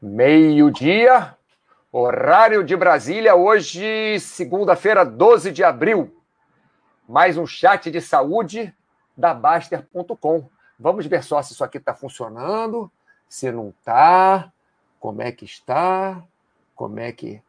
Meio-dia, horário de Brasília, hoje, segunda-feira, 12 de abril. Mais um chat de saúde da Baster.com. Vamos ver só se isso aqui está funcionando, se não está, como é que está, como é que.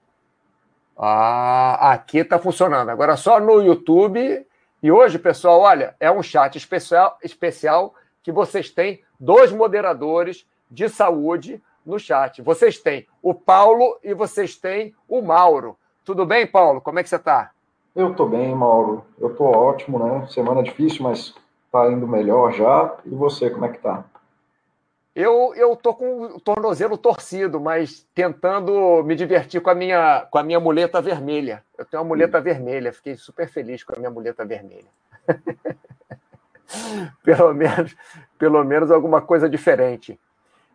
Ah, aqui está funcionando. Agora só no YouTube. E hoje, pessoal, olha, é um chat especial, especial que vocês têm dois moderadores de saúde no chat. Vocês têm o Paulo e vocês têm o Mauro. Tudo bem, Paulo? Como é que você está? Eu estou bem, Mauro. Eu estou ótimo, né? Semana difícil, mas está indo melhor já. E você, como é que está? Eu eu tô com o tornozelo torcido, mas tentando me divertir com a minha com a minha muleta vermelha. Eu tenho uma muleta vermelha, fiquei super feliz com a minha muleta vermelha. pelo menos pelo menos alguma coisa diferente.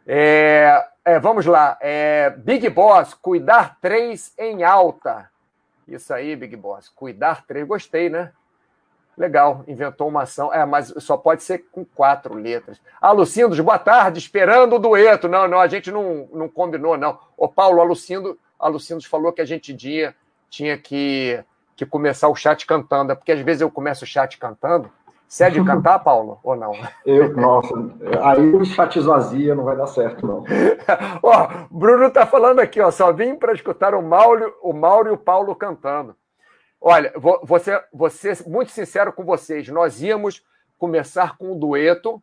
É, é, vamos lá. É, Big Boss, cuidar três em alta. Isso aí, Big Boss. Cuidar três. Gostei, né? Legal, inventou uma ação. É, mas só pode ser com quatro letras. Ah, Lucindos, boa tarde, esperando o dueto. Não, não, a gente não, não combinou, não. Ô, Paulo, a Lucindo, a Lucindos falou que a gente tinha, tinha que, que começar o chat cantando. É porque às vezes eu começo o chat cantando você é de cantar, Paulo, ou não? Eu, nossa, aí o chat esvazia, não vai dar certo, não. ó, Bruno tá falando aqui, ó, só vim para escutar o Mauro, o Mauro e o Paulo cantando. Olha, vou, vou ser muito sincero com vocês, nós íamos começar com um dueto,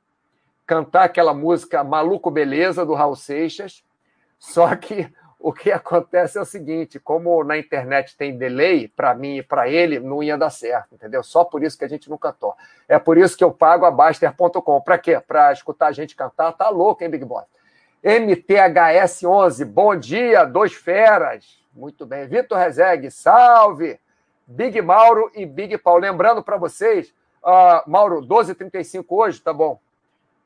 cantar aquela música Maluco Beleza, do Raul Seixas, só que o que acontece é o seguinte: como na internet tem delay, para mim e para ele, não ia dar certo, entendeu? Só por isso que a gente não cantou. É por isso que eu pago a Baster.com. Para quê? Para escutar a gente cantar? Tá louco, hein, Big Boss? MTHS11, bom dia, dois feras. Muito bem. Vitor Rezegue, salve. Big Mauro e Big Paulo. Lembrando para vocês, uh, Mauro, 12h35 hoje, tá bom?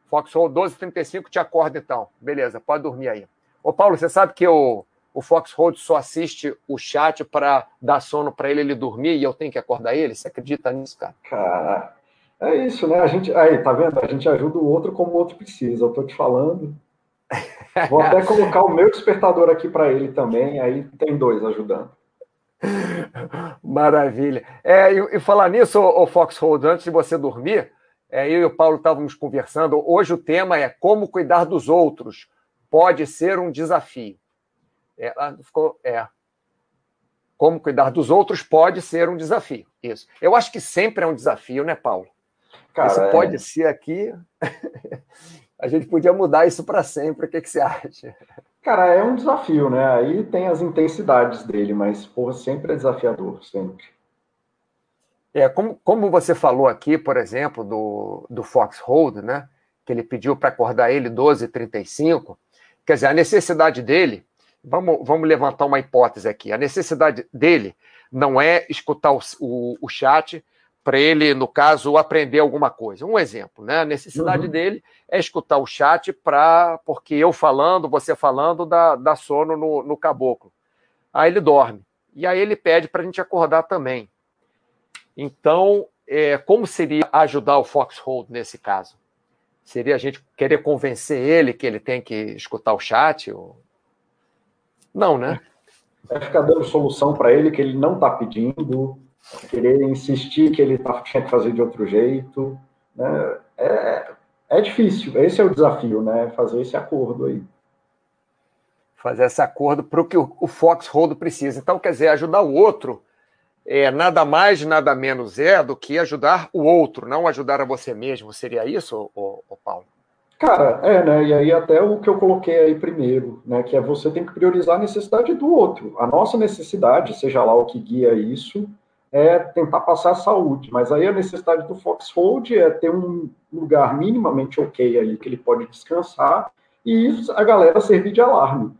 Foxhole 12h35, te acorda então. Beleza, pode dormir aí. Ô, Paulo, você sabe que o, o Fox Road só assiste o chat para dar sono para ele ele dormir e eu tenho que acordar ele? Você acredita nisso, cara? Cara, é isso, né? A gente, aí, tá vendo? A gente ajuda o outro como o outro precisa. Eu tô te falando. Vou até colocar o meu despertador aqui para ele também, aí tem dois ajudando. Maravilha. É, e, e falar nisso, o Fox Road, antes de você dormir, é, eu e o Paulo estávamos conversando. Hoje o tema é como cuidar dos outros pode ser um desafio. É, ficou, é. Como cuidar dos outros pode ser um desafio. Isso. Eu acho que sempre é um desafio, né, Paulo? Cara, Esse é... pode ser aqui. a gente podia mudar isso para sempre. O que, que você acha? Cara, é um desafio, né? Aí tem as intensidades dele, mas porra, sempre é desafiador, sempre. É, como, como você falou aqui, por exemplo, do, do Fox Hold, né? Que ele pediu para acordar ele 12h35. Quer dizer, a necessidade dele, vamos, vamos levantar uma hipótese aqui, a necessidade dele não é escutar o, o, o chat para ele, no caso, aprender alguma coisa. Um exemplo, né? A necessidade uhum. dele é escutar o chat para, porque eu falando, você falando, dá, dá sono no, no caboclo. Aí ele dorme. E aí ele pede para a gente acordar também. Então, é, como seria ajudar o Foxhold nesse caso? Seria a gente querer convencer ele que ele tem que escutar o chat? Ou... Não, né? É ficar dando solução para ele que ele não está pedindo, querer insistir que ele tá, tinha que fazer de outro jeito. Né? É, é difícil, esse é o desafio, né? Fazer esse acordo aí. Fazer esse acordo para o que o Fox Rodo precisa. Então, quer dizer, ajudar o outro é nada mais, nada menos é do que ajudar o outro, não ajudar a você mesmo. Seria isso, o, o Paulo? Cara, é, né? E aí até o que eu coloquei aí primeiro, né? Que é você tem que priorizar a necessidade do outro. A nossa necessidade, seja lá o que guia isso, é tentar passar a saúde. Mas aí a necessidade do Foxhold é ter um lugar minimamente ok ali que ele pode descansar e a galera servir de alarme.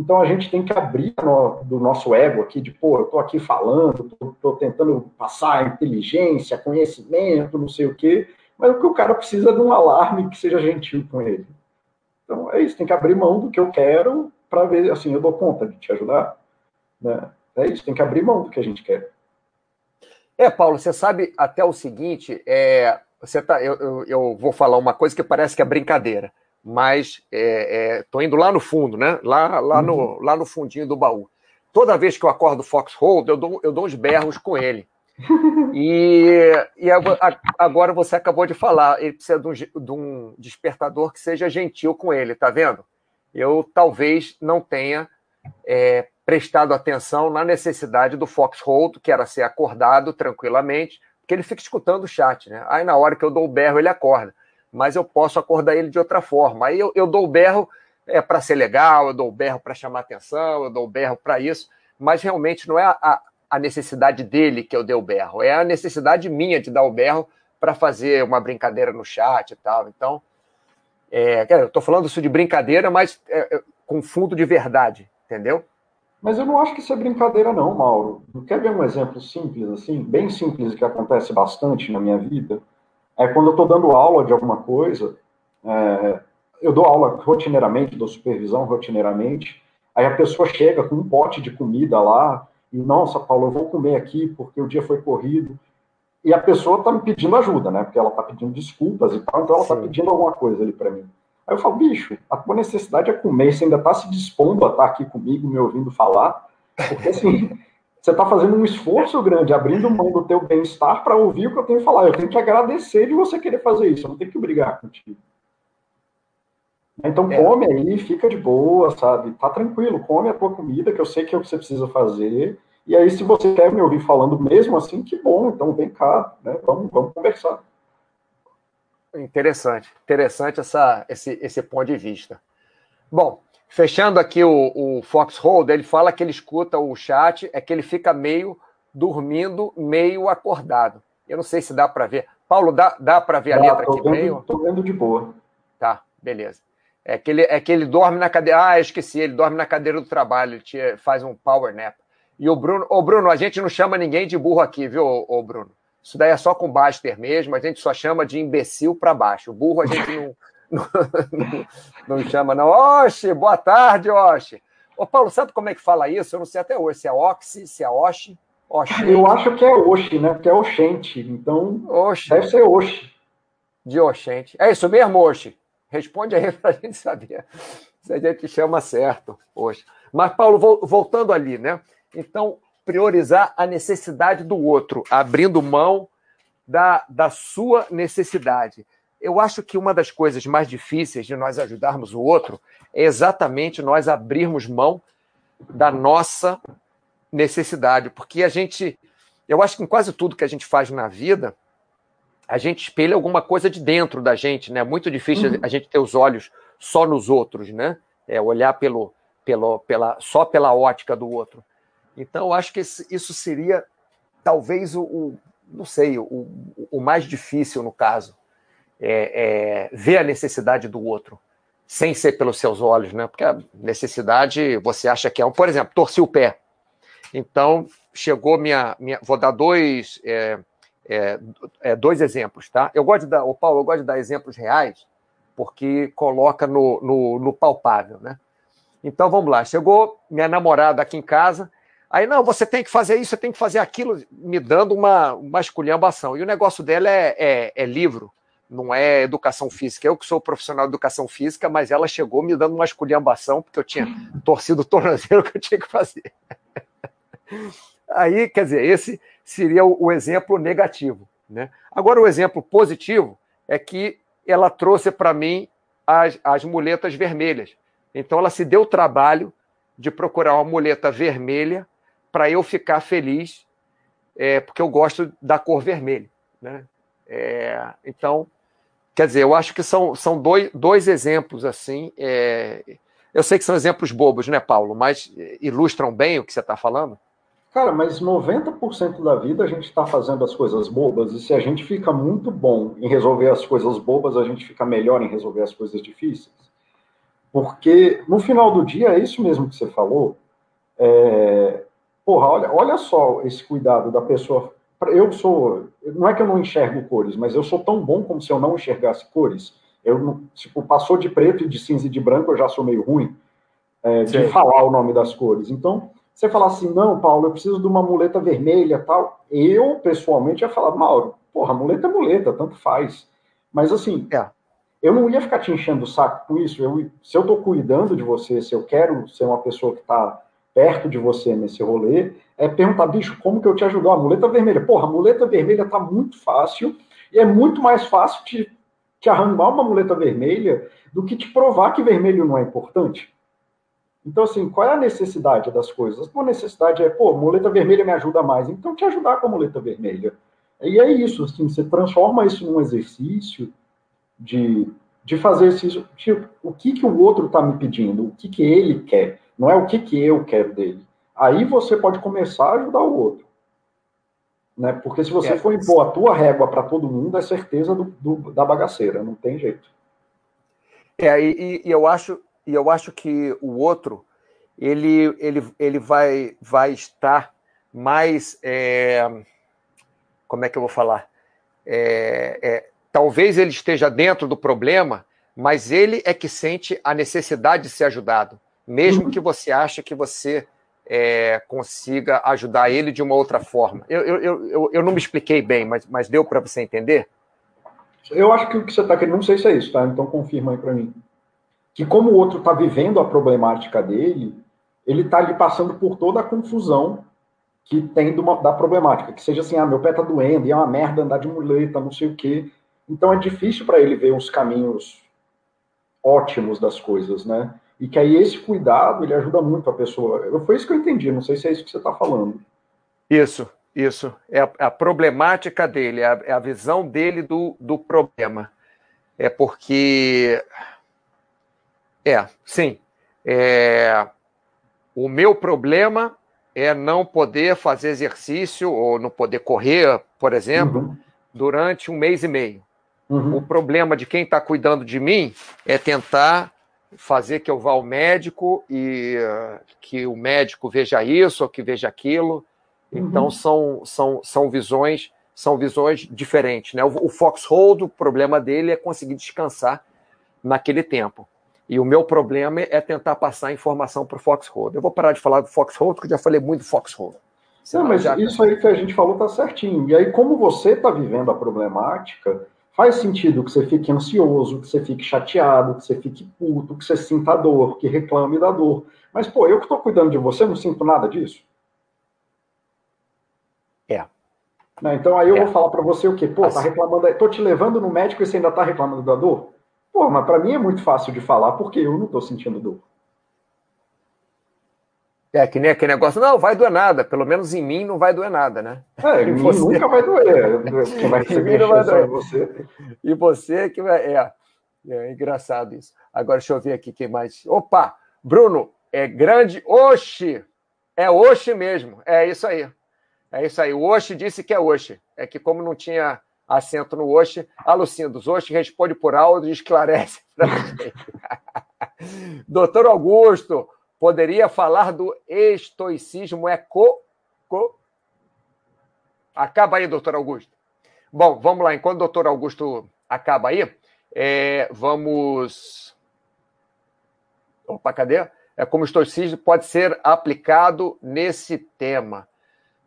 Então a gente tem que abrir no, do nosso ego aqui, de pô, eu estou aqui falando, estou tentando passar inteligência, conhecimento, não sei o quê, mas o que o cara precisa é de um alarme que seja gentil com ele. Então é isso, tem que abrir mão do que eu quero para ver, assim, eu dou conta de te ajudar. Né? É isso, tem que abrir mão do que a gente quer. É, Paulo, você sabe até o seguinte, é, você tá, eu, eu, eu vou falar uma coisa que parece que é brincadeira, mas estou é, é, indo lá no fundo, né? Lá, lá, uhum. no, lá no fundinho do baú. Toda vez que eu acordo o Foxhold, eu dou, eu dou uns berros com ele. E, e agora você acabou de falar, ele precisa de um, de um despertador que seja gentil com ele, tá vendo? Eu talvez não tenha é, prestado atenção na necessidade do Foxhold, que era ser acordado tranquilamente, porque ele fica escutando o chat, né? Aí na hora que eu dou o berro, ele acorda. Mas eu posso acordar ele de outra forma. Aí eu, eu dou o berro é, para ser legal, eu dou o berro para chamar atenção, eu dou o berro para isso, mas realmente não é a, a necessidade dele que eu dei o berro, é a necessidade minha de dar o berro para fazer uma brincadeira no chat e tal. Então, é, eu estou falando isso de brincadeira, mas é, é, com fundo de verdade, entendeu? Mas eu não acho que isso é brincadeira, não, Mauro. Quer ver um exemplo simples, assim, bem simples, que acontece bastante na minha vida? É quando eu estou dando aula de alguma coisa, é, eu dou aula rotineiramente, dou supervisão rotineiramente, aí a pessoa chega com um pote de comida lá, e, nossa, Paulo, eu vou comer aqui porque o dia foi corrido, e a pessoa está me pedindo ajuda, né? Porque ela está pedindo desculpas e tal, então ela está pedindo alguma coisa ali para mim. Aí eu falo, bicho, a tua necessidade é comer, você ainda está se dispondo a estar tá aqui comigo, me ouvindo falar, porque assim, você está fazendo um esforço grande, abrindo mão do teu bem-estar para ouvir o que eu tenho que falar. Eu tenho que agradecer de você querer fazer isso, eu não tenho que brigar contigo. Então é. come aí, fica de boa, sabe? Tá tranquilo, come a tua comida, que eu sei que é o que você precisa fazer. E aí, se você quer me ouvir falando mesmo assim, que bom, então vem cá, né? Vamos, vamos conversar. Interessante, interessante essa, esse, esse ponto de vista. Bom, fechando aqui o, o Foxhold, ele fala que ele escuta o chat, é que ele fica meio dormindo, meio acordado. Eu não sei se dá para ver. Paulo, dá, dá para ver a letra aqui vendo, meio? Estou vendo de boa. Tá, beleza. É que, ele, é que ele dorme na cadeira. Ah, esqueci, ele dorme na cadeira do trabalho, ele te, faz um power nap. E o Bruno, ô Bruno, a gente não chama ninguém de burro aqui, viu, ô Bruno? Isso daí é só com Baster mesmo, a gente só chama de imbecil para baixo. O burro a gente não, não, não, não, chama, não. Oxe, boa tarde, Oxe. Ô, Paulo, sabe como é que fala isso? Eu não sei até hoje, se é Oxi, se é Oxi. Oxi. Eu acho que é Oxi, né? Porque é Oxente. Então, Oxi. deve ser Oxi. De Oxente. É isso mesmo, Oxi? Responde aí para a gente saber se a gente chama certo hoje. Mas, Paulo, voltando ali, né? Então, priorizar a necessidade do outro, abrindo mão da, da sua necessidade. Eu acho que uma das coisas mais difíceis de nós ajudarmos o outro é exatamente nós abrirmos mão da nossa necessidade, porque a gente, eu acho que em quase tudo que a gente faz na vida, a gente espelha alguma coisa de dentro da gente, né? É muito difícil uhum. a gente ter os olhos só nos outros, né? É olhar pelo, pelo, pela, só pela ótica do outro. Então, eu acho que isso seria talvez o, o não sei, o, o, mais difícil no caso, é, é, ver a necessidade do outro, sem ser pelos seus olhos, né? Porque a necessidade você acha que é um, por exemplo, torci o pé. Então, chegou minha. minha vou dar dois, é, é, é, dois exemplos, tá? Eu gosto de dar, Paulo, eu gosto de dar exemplos reais, porque coloca no, no, no palpável, né? Então, vamos lá. Chegou minha namorada aqui em casa, Aí, não, você tem que fazer isso, você tem que fazer aquilo, me dando uma, uma esculhambação. E o negócio dela é, é, é, livro, não é educação física. Eu que sou profissional de educação física, mas ela chegou me dando uma esculhambação, porque eu tinha torcido o tornozelo que eu tinha que fazer. Aí, quer dizer, esse seria o, o exemplo negativo. Né? Agora, o exemplo positivo é que ela trouxe para mim as, as muletas vermelhas. Então, ela se deu o trabalho de procurar uma muleta vermelha para eu ficar feliz, é, porque eu gosto da cor vermelha. Né? É, então, quer dizer, eu acho que são, são dois, dois exemplos assim. É, eu sei que são exemplos bobos, né, Paulo? Mas ilustram bem o que você está falando. Cara, mas 90% da vida a gente está fazendo as coisas bobas, e se a gente fica muito bom em resolver as coisas bobas, a gente fica melhor em resolver as coisas difíceis. Porque no final do dia, é isso mesmo que você falou. É, Porra, olha, olha só esse cuidado da pessoa. Eu sou. Não é que eu não enxergo cores, mas eu sou tão bom como se eu não enxergasse cores. Eu tipo, passou de preto e de cinza e de branco, eu já sou meio ruim é, de falar o nome das cores. Então, você falar assim, não, Paulo, eu preciso de uma muleta vermelha tal. Eu, pessoalmente, ia falar, Mauro, porra, muleta é muleta, tanto faz. Mas assim, é. eu não ia ficar te enchendo o saco com isso. Eu, se eu estou cuidando de você, se eu quero ser uma pessoa que está perto de você nesse rolê, é perguntar, bicho, como que eu te ajudo? A muleta vermelha. Porra, a muleta vermelha tá muito fácil e é muito mais fácil te, te arranjar uma muleta vermelha do que te provar que vermelho não é importante. Então, assim, qual é a necessidade das coisas? A necessidade é, pô, muleta vermelha me ajuda mais, então te ajudar com a muleta vermelha. E é isso, assim, você transforma isso num exercício de, de fazer isso, tipo, o que, que o outro está me pedindo, o que, que ele quer, não é o que, que eu quero dele. Aí você pode começar a ajudar o outro. Né? Porque se você é, for impor a tua régua para todo mundo, é certeza do, do, da bagaceira, não tem jeito. É, e, e, eu acho, e eu acho que o outro ele, ele, ele vai, vai estar mais. É, como é que eu vou falar? É, é, talvez ele esteja dentro do problema, mas ele é que sente a necessidade de ser ajudado, mesmo uhum. que você ache que você é, consiga ajudar ele de uma outra forma. Eu, eu, eu, eu não me expliquei bem, mas, mas deu para você entender? Eu acho que o que você está querendo, não sei se é isso, tá? Então confirma aí para mim. Que como o outro está vivendo a problemática dele, ele está ali passando por toda a confusão que tem uma, da problemática. Que seja assim, ah, meu pé está doendo, e é uma merda andar de muleta, não sei o quê. Então é difícil para ele ver os caminhos ótimos das coisas, né? E que aí esse cuidado ele ajuda muito a pessoa. Foi isso que eu entendi, não sei se é isso que você está falando. Isso, isso. É a, a problemática dele, é a, é a, visão dele do, do problema. É porque. É, sim. É... O meu problema é não poder fazer exercício ou não poder correr, por exemplo, uhum. durante um mês e meio. Uhum. O problema de quem está cuidando de mim é tentar fazer que eu vá ao médico e uh, que o médico veja isso ou que veja aquilo. Então uhum. são, são, são visões são visões diferentes. Né? O, o Foxhold, o problema dele é conseguir descansar naquele tempo. E o meu problema é tentar passar informação para o Foxhold. Eu vou parar de falar do Foxhold, porque eu já falei muito do Foxhold. Não, mas já... isso aí que a gente falou está certinho. E aí, como você está vivendo a problemática, Faz sentido que você fique ansioso, que você fique chateado, que você fique puto, que você sinta dor, que reclame da dor. Mas, pô, eu que estou cuidando de você, não sinto nada disso. É. Né? Então aí eu é. vou falar para você o quê? Pô, tá assim. tá reclamando, tô te levando no médico e você ainda tá reclamando da dor? Pô, mas para mim é muito fácil de falar porque eu não tô sentindo dor. É, que nem aquele negócio, não, vai doer nada, pelo menos em mim não vai doer nada, né? É, em mim você... nunca vai doer. Quem vai receber não vai doer. Você. E você que vai. É, é engraçado isso. Agora deixa eu ver aqui quem mais. Opa! Bruno, é grande Oxi! É Oxi mesmo, é isso aí. É isso aí. O Oxi disse que é Oxi. É que, como não tinha acento no Oxi, Alucindos, Oxi responde por áudio e esclarece para Doutor Augusto, poderia falar do estoicismo é co, co. Acaba aí, doutor Augusto. Bom, vamos lá. Enquanto o doutor Augusto acaba aí, é, vamos. Opa, cadê? É como o estoicismo pode ser aplicado nesse tema.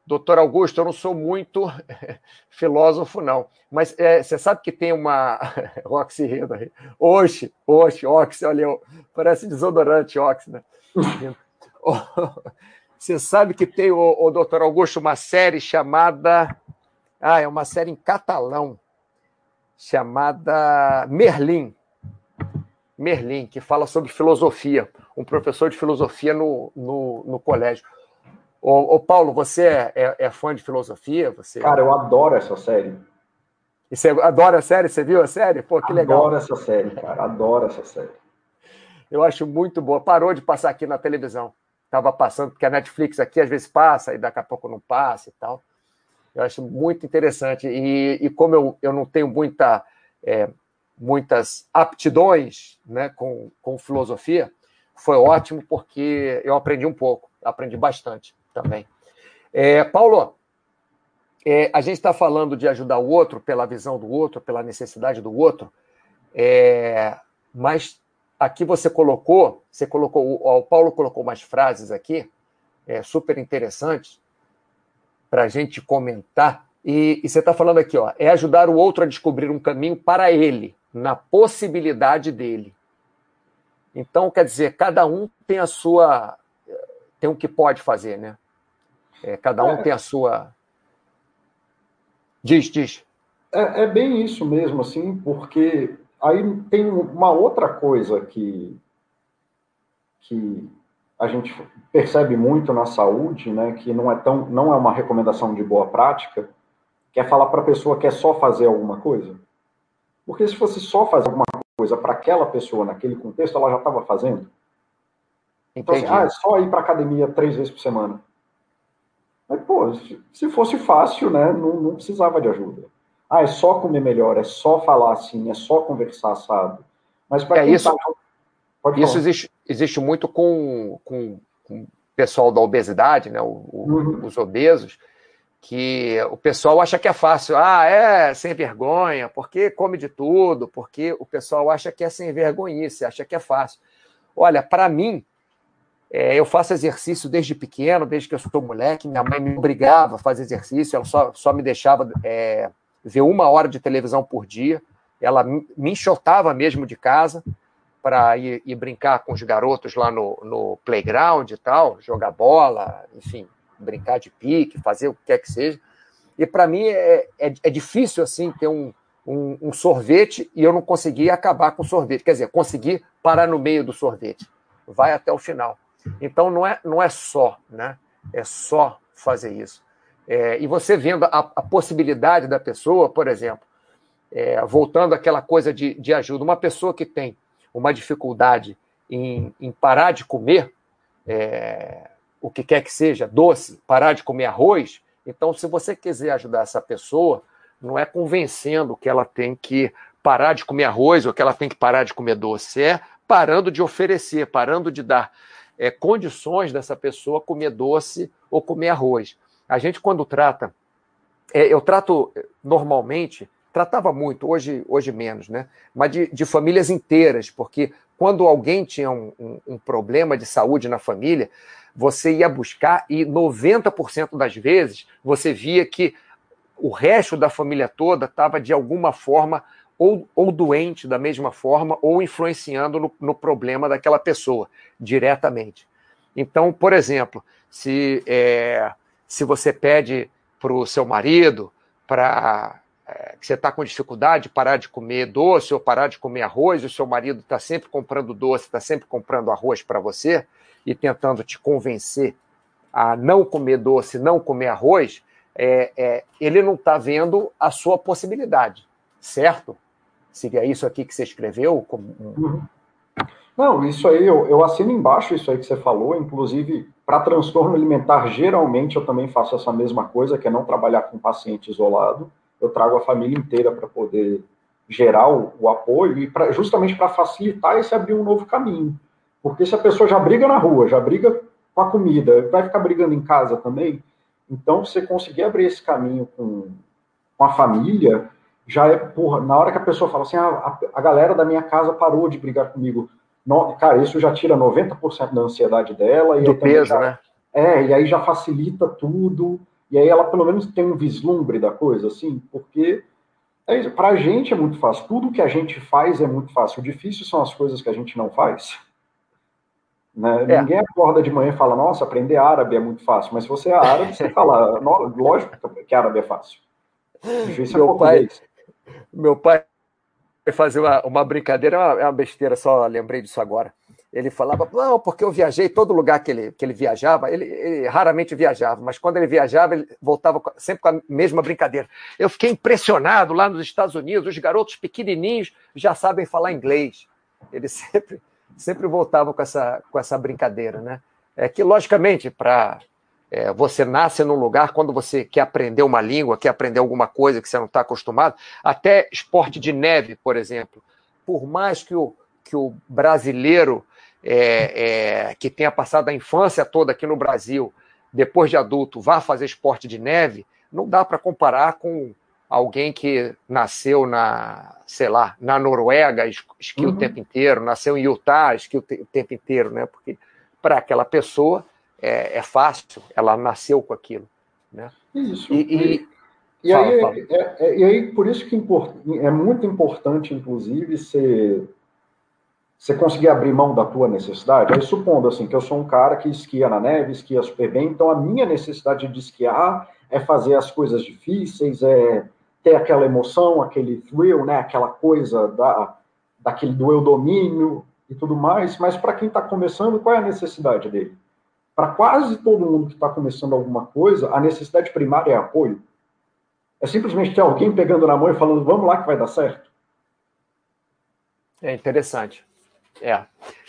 Doutor Augusto, eu não sou muito filósofo, não. Mas é, você sabe que tem uma. Oxi rindo aí. Oxi, oxi, oxi, olha, parece desodorante, oxi, né? Você sabe que tem, o, o doutor Augusto, uma série chamada. Ah, é uma série em catalão, chamada Merlin. Merlin, que fala sobre filosofia. Um professor de filosofia no, no, no colégio. Ô, ô, Paulo, você é, é, é, fã de filosofia? Você... Cara, eu adoro essa série. E você adora a série? Você viu a série? Pô, que legal. Adoro essa série, cara. Adoro essa série. Eu acho muito boa. Parou de passar aqui na televisão. Estava passando, porque a Netflix aqui às vezes passa e daqui a pouco não passa e tal. Eu acho muito interessante. E, e como eu, eu não tenho muita, é, muitas aptidões né, com, com filosofia, foi ótimo porque eu aprendi um pouco, aprendi bastante também. É, Paulo, é, a gente está falando de ajudar o outro pela visão do outro, pela necessidade do outro, é, mas aqui você colocou, você colocou, o Paulo colocou umas frases aqui, é, super interessantes, para a gente comentar. E, e você está falando aqui, ó, é ajudar o outro a descobrir um caminho para ele, na possibilidade dele. Então, quer dizer, cada um tem a sua. tem o que pode fazer, né? É, cada um é. tem a sua. Diz, diz. É, é, bem isso mesmo, assim, porque aí tem uma outra coisa que, que a gente percebe muito na saúde, né, que não é tão, não é uma recomendação de boa prática, que é falar para a pessoa que é só fazer alguma coisa. Porque se fosse só fazer alguma coisa para aquela pessoa naquele contexto, ela já estava fazendo. Então, assim, ah, é só ir para academia três vezes por semana. Mas, pô, se fosse fácil, né, não, não precisava de ajuda. Ah, é só comer melhor, é só falar assim, é só conversar assado. Mas para é isso, tá... isso existe, existe muito com, com, com o pessoal da obesidade, né, o, uhum. os obesos, que o pessoal acha que é fácil. Ah, é sem vergonha, porque come de tudo, porque o pessoal acha que é sem vergonhice, acha que é fácil. Olha, para mim, é, eu faço exercício desde pequeno, desde que eu sou moleque. Minha mãe me obrigava a fazer exercício, ela só, só me deixava é, ver uma hora de televisão por dia. Ela me enxotava mesmo de casa para ir, ir, brincar com os garotos lá no, no playground e tal, jogar bola, enfim, brincar de pique, fazer o que quer que seja. E para mim é, é, é, difícil assim ter um, um, um, sorvete e eu não conseguir acabar com o sorvete. Quer dizer, conseguir parar no meio do sorvete. Vai até o final. Então não é, não é só, né? É só fazer isso. É, e você vendo a, a, possibilidade da pessoa, por exemplo, é, voltando àquela coisa de, de ajuda, uma pessoa que tem uma dificuldade em, em parar de comer, é, o que quer que seja, doce, parar de comer arroz. Então, se você quiser ajudar essa pessoa, não é convencendo que ela tem que parar de comer arroz ou que ela tem que parar de comer doce, é parando de oferecer, parando de dar é, condições dessa pessoa comer doce ou comer arroz. A gente, quando trata, é, eu trato normalmente, tratava muito, hoje, hoje menos, né? Mas de, de famílias inteiras, porque quando alguém tinha um, um, um problema de saúde na família, você ia buscar e 90% das vezes você via que o resto da família toda estava de alguma forma ou, ou, doente da mesma forma ou influenciando no, no problema daquela pessoa diretamente. Então, por exemplo, se, é, se você pede para o seu marido para é, que você está com dificuldade de parar de comer doce ou parar de comer arroz, e o seu marido está sempre comprando doce, está sempre comprando arroz para você, e tentando te convencer a não comer doce, não comer arroz, é, é, ele não está vendo a sua possibilidade, certo? Seria isso aqui que você escreveu? Como... Não, isso aí, eu, eu assino embaixo isso aí que você falou, inclusive, para transtorno alimentar, geralmente eu também faço essa mesma coisa, que é não trabalhar com paciente isolado, eu trago a família inteira para poder gerar o, o apoio e pra, justamente para facilitar esse abrir um novo caminho. Porque se a pessoa já briga na rua, já briga com a comida, vai ficar brigando em casa também. Então, você conseguir abrir esse caminho com, com a família, já é, porra, na hora que a pessoa fala assim, ah, a, a galera da minha casa parou de brigar comigo. No, cara, isso já tira 90% da ansiedade dela. Do peso, já, né? É, e aí já facilita tudo. E aí ela pelo menos tem um vislumbre da coisa, assim, porque é para a gente é muito fácil. Tudo que a gente faz é muito fácil. O difícil são as coisas que a gente não faz. Né? É. Ninguém acorda de manhã e fala, nossa, aprender árabe é muito fácil. Mas se você é árabe, você fala, lógico que árabe é fácil. Difícil meu, é pai, meu pai fazer uma, uma brincadeira, é uma, é uma besteira, só lembrei disso agora. Ele falava, não, porque eu viajei, todo lugar que ele, que ele viajava, ele, ele raramente viajava, mas quando ele viajava, ele voltava sempre com a mesma brincadeira. Eu fiquei impressionado lá nos Estados Unidos, os garotos pequenininhos já sabem falar inglês. Ele sempre sempre voltava com essa, com essa brincadeira, né? É que, logicamente, para é, você nasce num lugar, quando você quer aprender uma língua, quer aprender alguma coisa que você não está acostumado, até esporte de neve, por exemplo, por mais que o, que o brasileiro é, é, que tenha passado a infância toda aqui no Brasil, depois de adulto, vá fazer esporte de neve, não dá para comparar com alguém que nasceu na, sei lá, na Noruega, esqui uhum. o tempo inteiro, nasceu em Utah, esqui o, te o tempo inteiro, né? Porque para aquela pessoa é, é, fácil, ela nasceu com aquilo, né? Isso. E, E, fala, aí, fala. É, é, e aí, por isso que é muito importante, inclusive, ser você conseguir abrir mão da tua necessidade, aí supondo assim que eu sou um cara que esquia na neve, esquia super bem, então a minha necessidade de esquiar é fazer as coisas difíceis, é ter aquela emoção, aquele thrill, né, aquela coisa da, daquele do eu domínio e tudo mais, mas para quem está começando, qual é a necessidade dele? Para quase todo mundo que está começando alguma coisa, a necessidade primária é apoio. É simplesmente ter alguém pegando na mão e falando, vamos lá que vai dar certo. É interessante. É.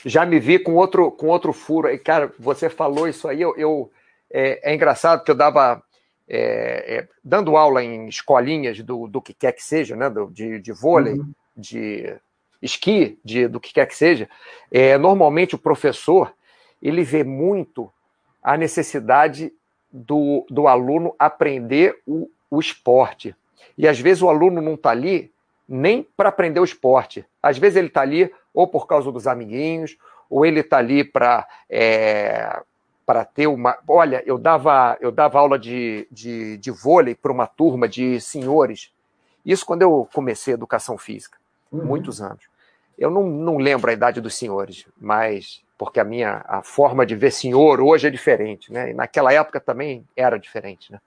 Já me vi com outro, com outro furo. E, cara, você falou isso aí, eu, eu é, é, engraçado que eu dava. É, é, dando aula em escolinhas do, do que quer que seja, né? Do, de, de vôlei, uhum. de esqui, de, do que quer que seja. É, normalmente o professor ele vê muito a necessidade do, do aluno aprender o, o esporte. E às vezes o aluno não está ali nem para aprender o esporte. Às vezes ele está ali ou por causa dos amiguinhos, ou ele está ali para é, para ter uma. Olha, eu dava, eu dava aula de, de, de vôlei para uma turma de senhores. Isso quando eu comecei a educação física, uhum. muitos anos. Eu não, não lembro a idade dos senhores, mas porque a minha a forma de ver senhor hoje é diferente, né? E naquela época também era diferente, né?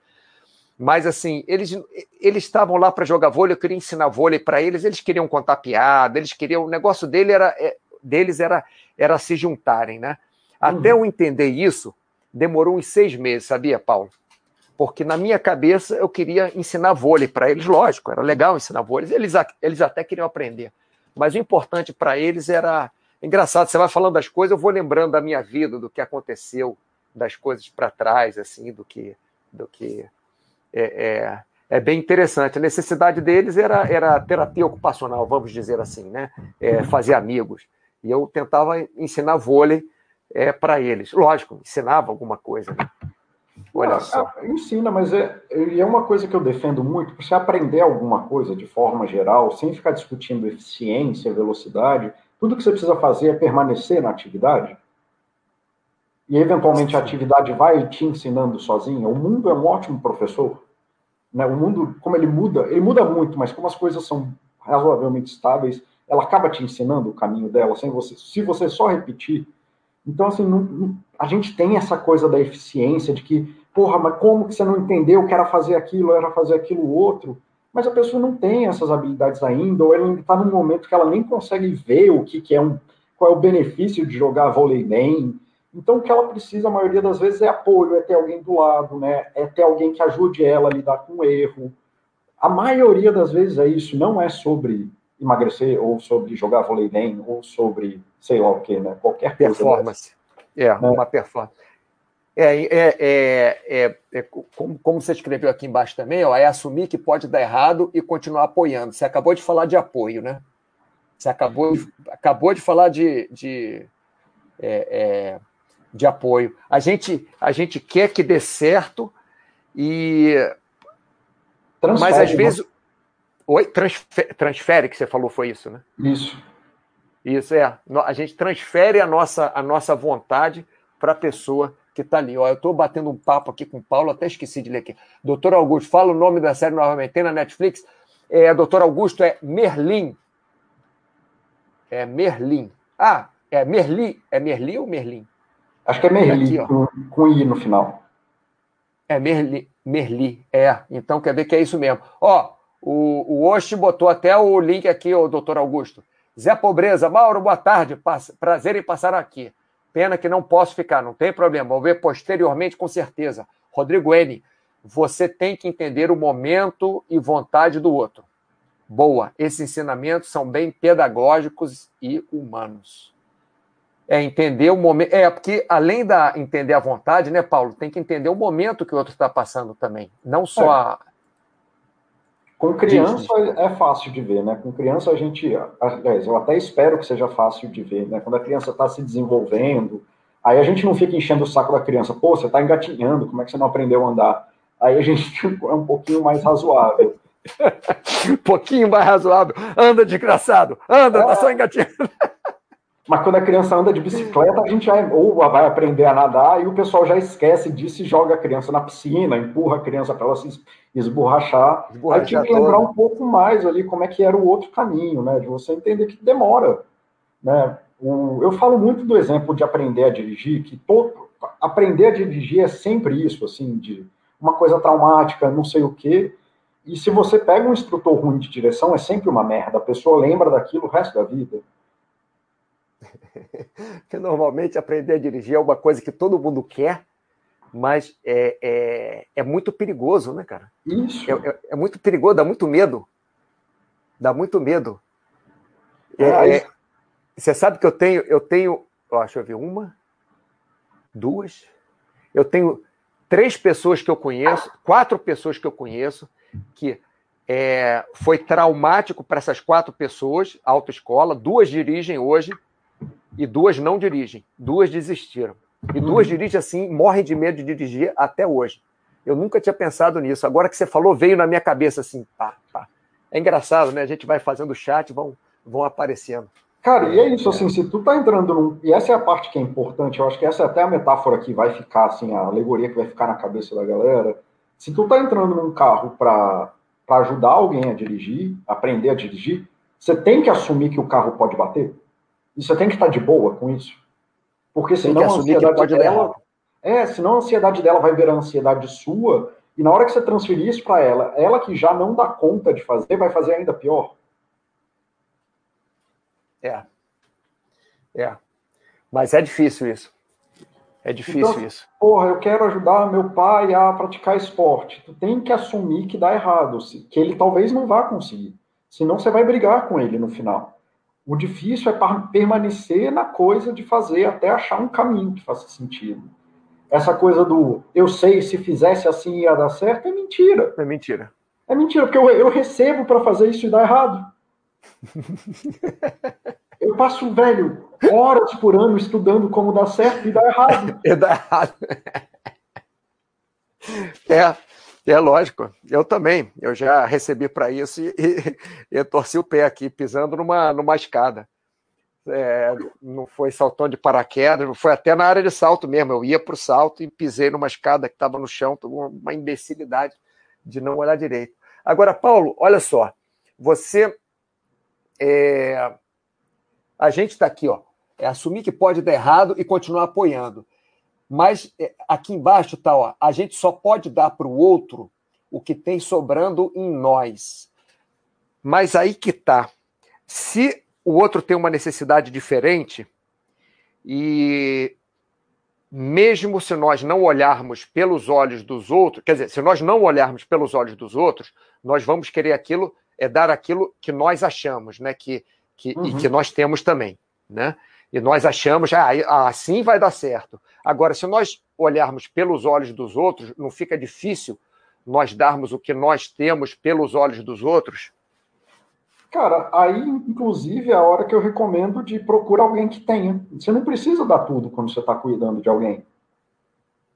Mas assim, eles eles estavam lá para jogar vôlei, eu queria ensinar vôlei para eles, eles queriam contar piada, eles queriam, o negócio dele era é, deles era era se juntarem, né? Até uhum. eu entender isso, demorou uns seis meses, sabia, Paulo? Porque na minha cabeça eu queria ensinar vôlei para eles, lógico, era legal ensinar vôlei, eles, eles até queriam aprender. Mas o importante para eles era. Engraçado, você vai falando das coisas, eu vou lembrando da minha vida, do que aconteceu, das coisas para trás, assim, do que, do que é, é, é, bem interessante. A necessidade deles era, era terapia ocupacional, vamos dizer assim, né? É, fazer amigos. E eu tentava ensinar vôlei é, para eles. Lógico, ensinava alguma coisa. Né? Olha só. Ensina, mas é, é uma coisa que eu defendo muito, você aprender alguma coisa de forma geral, sem ficar discutindo eficiência, velocidade, tudo que você precisa fazer é permanecer na atividade e eventualmente a atividade vai te ensinando sozinha. O mundo é um ótimo professor. Né? O mundo, como ele muda, ele muda muito, mas como as coisas são razoavelmente estáveis, ela acaba te ensinando o caminho dela, sem você, se você só repetir. Então, assim, não, não, a gente tem essa coisa da eficiência, de que, porra, mas como que você não entendeu que era fazer aquilo, era fazer aquilo outro? Mas a pessoa não tem essas habilidades ainda, ou ela está num momento que ela nem consegue ver o que, que é um, qual é o benefício de jogar vôlei bem, então, o que ela precisa, a maioria das vezes, é apoio, é ter alguém do lado, né? é ter alguém que ajude ela a lidar com o erro. A maioria das vezes é isso, não é sobre emagrecer, ou sobre jogar vôlei bem, ou sobre sei lá o que, né? Qualquer coisa. Performance. É, né? uma performance. É, é, é, é, é como, como, você escreveu aqui embaixo também, ó, é assumir que pode dar errado e continuar apoiando. Você acabou de falar de apoio, né? Você acabou, acabou de falar de, de é, de apoio. A gente, a gente quer que dê certo e. Transfere, mas às né? vezes. Oi? Transfere, transfere, que você falou, foi isso, né? Isso. Isso, é. A gente transfere a nossa, a nossa vontade para a pessoa que está ali. Ó, eu estou batendo um papo aqui com o Paulo, até esqueci de ler aqui. Doutor Augusto, fala o nome da série novamente. Tem na Netflix. É, Doutor Augusto é Merlin. É Merlin. Ah, é Merli. É Merli ou Merlin? Acho que é Merli, aqui, com, com I no final. É Merli, Merli, é. Então quer ver que é isso mesmo. Ó, o, o Osh botou até o link aqui, o doutor Augusto. Zé Pobreza, Mauro, boa tarde. Prazer em passar aqui. Pena que não posso ficar, não tem problema. Vou ver posteriormente, com certeza. Rodrigo N., você tem que entender o momento e vontade do outro. Boa. Esses ensinamentos são bem pedagógicos e humanos. É entender o momento. É, porque além da entender a vontade, né, Paulo, tem que entender o momento que o outro está passando também. Não só é. a. Com criança é fácil de ver, né? Com criança a gente. Aliás, eu até espero que seja fácil de ver, né? Quando a criança está se desenvolvendo, aí a gente não fica enchendo o saco da criança. Pô, você está engatinhando, como é que você não aprendeu a andar? Aí a gente é um pouquinho mais razoável. um pouquinho mais razoável. Anda, desgraçado. Anda, tá é. tá só engatinhando. Mas quando a criança anda de bicicleta, a gente já ou vai aprender a nadar e o pessoal já esquece disso e joga a criança na piscina, empurra a criança para ela se esborrachar. Aí tive que lembrar um pouco mais ali como é que era o outro caminho, né? De você entender que demora. Né? O, eu falo muito do exemplo de aprender a dirigir, que todo, aprender a dirigir é sempre isso, assim, de uma coisa traumática, não sei o quê. E se você pega um instrutor ruim de direção, é sempre uma merda. A pessoa lembra daquilo o resto da vida. que normalmente aprender a dirigir é uma coisa que todo mundo quer, mas é, é, é muito perigoso, né, cara? Isso. É, é, é, muito perigoso, dá muito medo. Dá muito medo. É, é, é você sabe que eu tenho, eu tenho, ó, deixa eu ver, uma, duas, eu tenho três pessoas que eu conheço, quatro pessoas que eu conheço, que é, foi traumático para essas quatro pessoas, autoescola, duas dirigem hoje, e duas não dirigem. Duas desistiram. E duas uhum. dirigem assim, morrem de medo de dirigir até hoje. Eu nunca tinha pensado nisso. Agora que você falou, veio na minha cabeça assim, pá, pá. É engraçado, né? A gente vai fazendo chat, vão, vão aparecendo. Cara, e é isso, assim, se tu tá entrando num. E essa é a parte que é importante, eu acho que essa é até a metáfora que vai ficar, assim, a alegoria que vai ficar na cabeça da galera. Se tu tá entrando num carro para ajudar alguém a dirigir, aprender a dirigir, você tem que assumir que o carro pode bater. E você tem que estar de boa com isso. Porque senão a ansiedade dela. É, senão a ansiedade dela vai virar ansiedade sua, e na hora que você transferir isso para ela, ela que já não dá conta de fazer, vai fazer ainda pior. É. É. Mas é difícil isso. É difícil então, isso. Porra, eu quero ajudar meu pai a praticar esporte. Tu tem que assumir que dá errado, que ele talvez não vá conseguir. Senão você vai brigar com ele no final. O difícil é permanecer na coisa de fazer até achar um caminho que faça sentido. Essa coisa do eu sei se fizesse assim ia dar certo é mentira. É mentira. É mentira, porque eu, eu recebo para fazer isso e dá errado. eu passo, velho, horas por ano estudando como dar certo e dá errado. E dá errado. É, é lógico, eu também. Eu já recebi para isso e, e, e, torci o pé aqui, pisando numa, numa escada. É, não foi saltão de paraquedas, foi até na área de salto mesmo. Eu ia para o salto e pisei numa escada que estava no chão, uma imbecilidade de não olhar direito. Agora, Paulo, olha só, você. É, a gente está aqui, ó, é assumir que pode dar errado e continuar apoiando. Mas é, aqui embaixo está, ó, a gente só pode dar para o outro o que tem sobrando em nós. Mas aí que está. Se o outro tem uma necessidade diferente, e mesmo se nós não olharmos pelos olhos dos outros, quer dizer, se nós não olharmos pelos olhos dos outros, nós vamos querer aquilo, é dar aquilo que nós achamos, né? Que, que, uhum. E que nós temos também, né? E nós achamos, ah, assim vai dar certo. Agora, se nós olharmos pelos olhos dos outros, não fica difícil nós darmos o que nós temos pelos olhos dos outros? Cara, aí, inclusive, é a hora que eu recomendo de procurar alguém que tenha. Você não precisa dar tudo quando você está cuidando de alguém.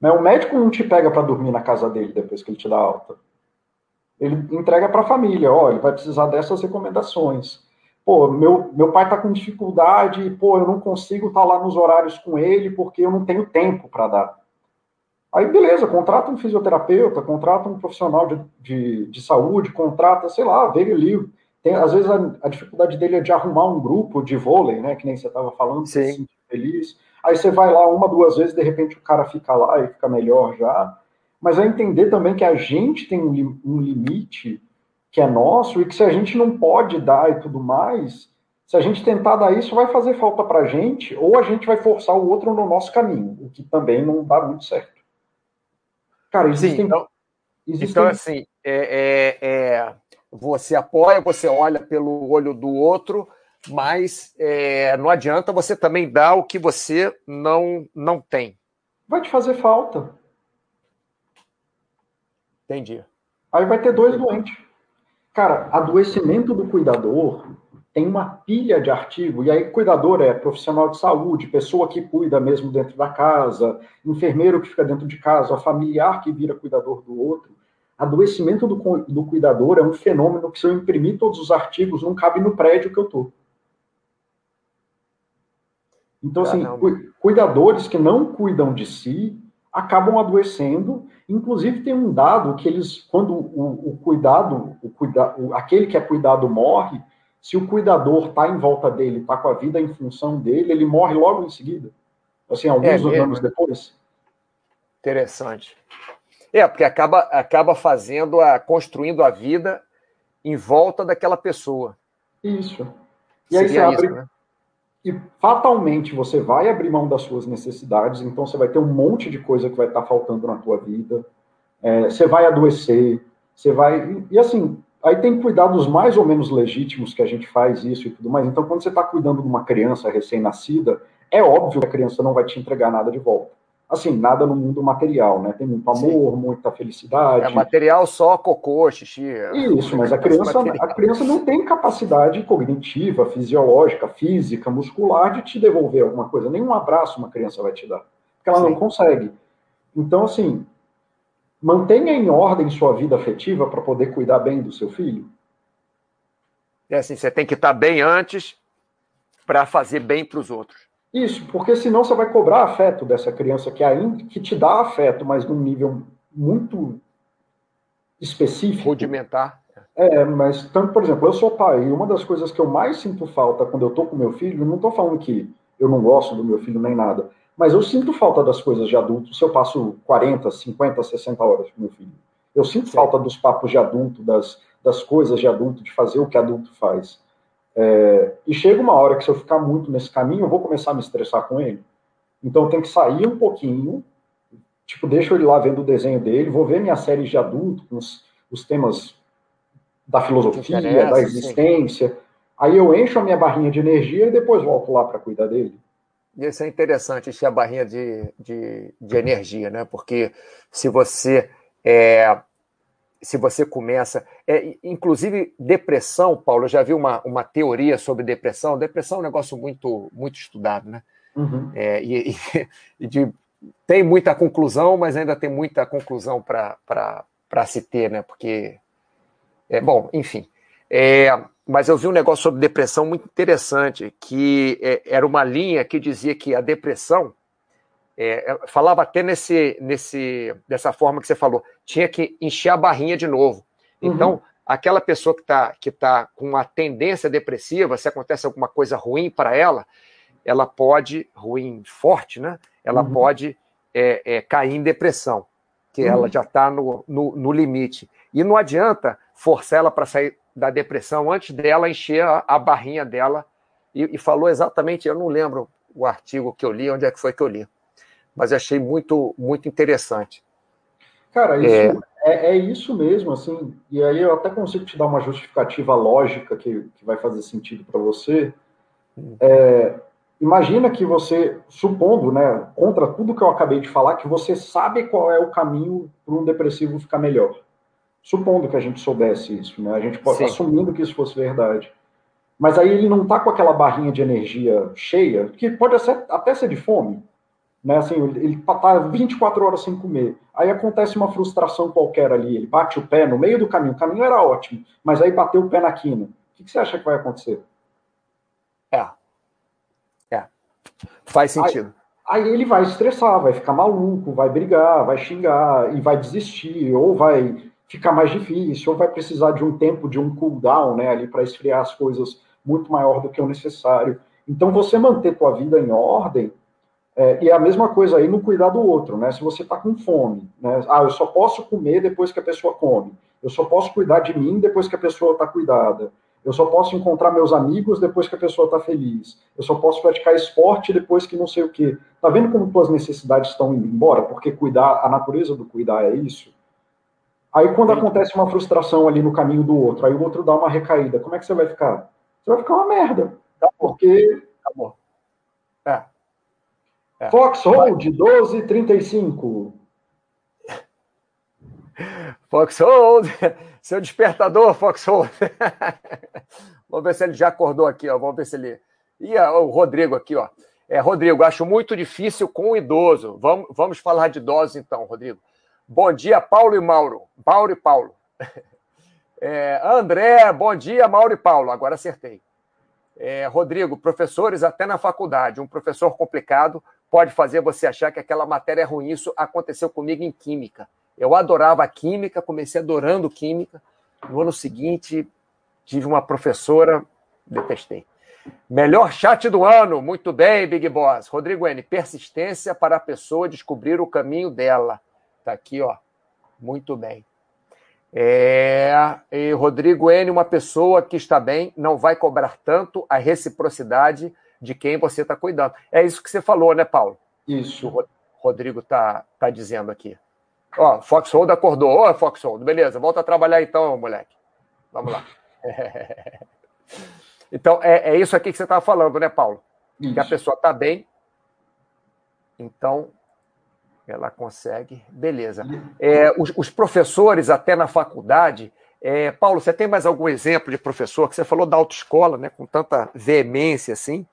Né? O médico não te pega para dormir na casa dele depois que ele te dá alta. Ele entrega para a família, ó, ele vai precisar dessas recomendações pô, meu, meu pai está com dificuldade, pô, eu não consigo estar tá lá nos horários com ele porque eu não tenho tempo para dar. Aí, beleza, contrata um fisioterapeuta, contrata um profissional de, de, de saúde, contrata, sei lá, vê ele tem, às vezes a, a, dificuldade dele é de arrumar um grupo de vôlei, né? Que nem você estava falando, Sim. Se feliz. Aí você vai lá uma, duas vezes, de repente o cara fica lá e fica melhor já. Mas é entender também que a gente tem um, um limite que é nosso e que se a gente não pode dar e tudo mais, se a gente tentar dar isso, vai fazer falta para a gente, ou a gente vai forçar o outro no nosso caminho, o que também não dá muito certo. Cara, existem. Sim, então, existem... então, assim, é, é, é, você apoia, você olha pelo olho do outro, mas é, não adianta você também dar o que você não, não tem. Vai te fazer falta. Entendi. Aí vai ter dois doentes. Cara, adoecimento do cuidador tem uma pilha de artigo, e aí cuidador é profissional de saúde, pessoa que cuida mesmo dentro da casa, enfermeiro que fica dentro de casa, familiar que vira cuidador do outro. Adoecimento do, do cuidador é um fenômeno que se eu imprimir todos os artigos não cabe no prédio que eu estou. Então, assim, cuidadores que não cuidam de si acabam adoecendo. Inclusive, tem um dado que eles, quando o, o cuidado, o cuida, o, aquele que é cuidado morre, se o cuidador está em volta dele, está com a vida em função dele, ele morre logo em seguida. Assim, alguns é anos depois. Interessante. É, porque acaba, acaba fazendo a. construindo a vida em volta daquela pessoa. Isso. E aí Seria você abre. Isso, né? E fatalmente você vai abrir mão das suas necessidades, então você vai ter um monte de coisa que vai estar faltando na tua vida. É, você vai adoecer, você vai. E assim, aí tem cuidados mais ou menos legítimos que a gente faz isso e tudo mais. Então, quando você está cuidando de uma criança recém-nascida, é óbvio que a criança não vai te entregar nada de volta assim, nada no mundo material, né? Tem muito amor, Sim. muita felicidade. É material só cocô, xixi. Isso, mas a criança, a criança não tem capacidade cognitiva, fisiológica, física, muscular de te devolver alguma coisa. Nenhum abraço uma criança vai te dar, porque ela Sim. não consegue. Então, assim, mantenha em ordem sua vida afetiva para poder cuidar bem do seu filho. É assim, você tem que estar bem antes para fazer bem para os outros. Isso, porque senão você vai cobrar afeto dessa criança que ainda que te dá afeto, mas num nível muito específico. Rudimentar. É, mas tanto, por exemplo, eu sou pai, e uma das coisas que eu mais sinto falta quando eu tô com meu filho, não tô falando que eu não gosto do meu filho nem nada, mas eu sinto falta das coisas de adulto se eu passo 40, 50, 60 horas com meu filho. Eu sinto Sim. falta dos papos de adulto, das, das coisas de adulto, de fazer o que adulto faz. É, e chega uma hora que se eu ficar muito nesse caminho, eu vou começar a me estressar com ele. Então tem que sair um pouquinho, tipo, deixa ele lá vendo o desenho dele, vou ver minha série de adulto, com os, os temas da filosofia, da existência. Sim. Aí eu encho a minha barrinha de energia e depois volto lá para cuidar dele. Isso é interessante, encher a barrinha de, de, de energia, né? Porque se você é, se você começa. É, inclusive, depressão, Paulo, eu já vi uma, uma teoria sobre depressão. Depressão é um negócio muito, muito estudado, né? Uhum. É, e, e de, tem muita conclusão, mas ainda tem muita conclusão para se ter, né? Porque. É, bom, enfim. É, mas eu vi um negócio sobre depressão muito interessante, que é, era uma linha que dizia que a depressão é, falava até nesse, nesse, dessa forma que você falou, tinha que encher a barrinha de novo. Uhum. Então, aquela pessoa que está que tá com uma tendência depressiva, se acontece alguma coisa ruim para ela, ela pode, ruim forte, né? Ela uhum. pode é, é, cair em depressão, que uhum. ela já está no, no, no, limite. E não adianta forçar ela para sair da depressão antes dela encher a, a barrinha dela. E, e falou exatamente, eu não lembro o artigo que eu li, onde é que foi que eu li mas achei muito, muito interessante. Cara, isso, é... É, é... isso mesmo, assim, e aí eu até consigo te dar uma justificativa lógica que, que vai fazer sentido para você. Hum. É, imagina que você, supondo, né, contra tudo que eu acabei de falar, que você sabe qual é o caminho para um depressivo ficar melhor. Supondo que a gente soubesse isso, né, a gente pode, assumindo que isso fosse verdade. Mas aí ele não está com aquela barrinha de energia cheia, que pode até ser de fome, né? Assim, ele está 24 horas sem comer. Aí acontece uma frustração qualquer ali, ele bate o pé no meio do caminho. O caminho era ótimo, mas aí bateu o pé na quina. O que, que você acha que vai acontecer? É. É. Faz sentido. Aí, aí ele vai estressar, vai ficar maluco, vai brigar, vai xingar e vai desistir, ou vai ficar mais difícil, ou vai precisar de um tempo, de um cooldown, né, ali para esfriar as coisas muito maior do que o necessário. Então, você manter tua vida em ordem é, e é a mesma coisa aí no cuidar do outro, né? Se você está com fome, né? Ah, eu só posso comer depois que a pessoa come. Eu só posso cuidar de mim depois que a pessoa está cuidada. Eu só posso encontrar meus amigos depois que a pessoa está feliz. Eu só posso praticar esporte depois que não sei o quê. Tá vendo como tuas necessidades estão indo embora? Porque cuidar, a natureza do cuidar é isso. Aí quando acontece uma frustração ali no caminho do outro, aí o outro dá uma recaída, como é que você vai ficar? Você vai ficar uma merda. Tá? Porque. Tá bom. É. Foxhold 1235. Foxhold, seu despertador, Foxhold. Vamos ver se ele já acordou aqui, ó. Vamos ver se ele. E o Rodrigo aqui, ó. É, Rodrigo, acho muito difícil com o idoso. Vamos, vamos falar de idosos então, Rodrigo. Bom dia, Paulo e Mauro. Mauro e Paulo. É, André, bom dia, Mauro e Paulo. Agora acertei. É, Rodrigo, professores até na faculdade, um professor complicado pode fazer você achar que aquela matéria é ruim. Isso aconteceu comigo em química. Eu adorava química, comecei adorando química. No ano seguinte, tive uma professora, detestei. Melhor chat do ano, muito bem, Big Boss. Rodrigo N, persistência para a pessoa descobrir o caminho dela. Tá aqui, ó. Muito bem. É, e Rodrigo N, uma pessoa que está bem, não vai cobrar tanto a reciprocidade de quem você está cuidando. É isso que você falou, né, Paulo? Isso. O Rodrigo está tá dizendo aqui. Ó, Foxhold acordou. Ô, Foxhold, beleza, volta a trabalhar então, moleque. Vamos lá. então, é, é isso aqui que você estava falando, né, Paulo? Isso. Que a pessoa está bem, então ela consegue, beleza. É, os, os, professores, até na faculdade, é, Paulo, você tem mais algum exemplo de professor que você falou da autoescola, né, com tanta veemência assim,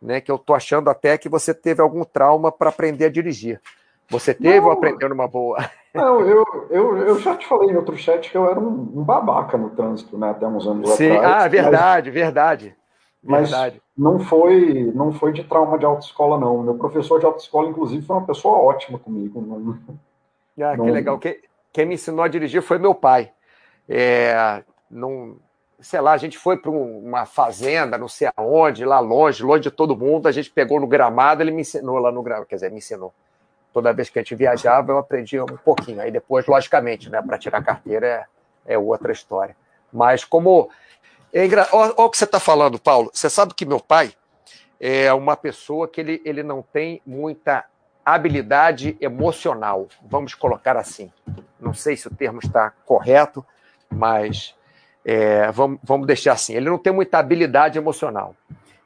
né, que eu tô achando até que você teve algum trauma para aprender a dirigir. Você teve não, ou aprendeu numa boa? Não, eu, eu, eu já te falei em outro chat que eu era um, babaca no trânsito, né, até uns anos Sim, atrás. ah, verdade, mas... verdade. Mas Verdade. não foi, não foi de trauma de autoescola, não. Meu professor de autoescola, inclusive, foi uma pessoa ótima comigo. Não, ah, não... que legal. Quem, quem, me ensinou a dirigir foi meu pai. É, não, sei lá, a gente foi para uma fazenda, não sei aonde, lá longe, longe de todo mundo. A gente pegou no gramado, ele me ensinou lá no gramado. Quer dizer, me ensinou. Toda vez que a gente viajava, eu aprendia um pouquinho. Aí depois, logicamente, né, para tirar carteira é, é outra história. Mas como é engra... Olha o que você está falando, Paulo. Você sabe que meu pai é uma pessoa que ele, ele não tem muita habilidade emocional, vamos colocar assim. Não sei se o termo está correto, mas é, vamos, vamos deixar assim. Ele não tem muita habilidade emocional.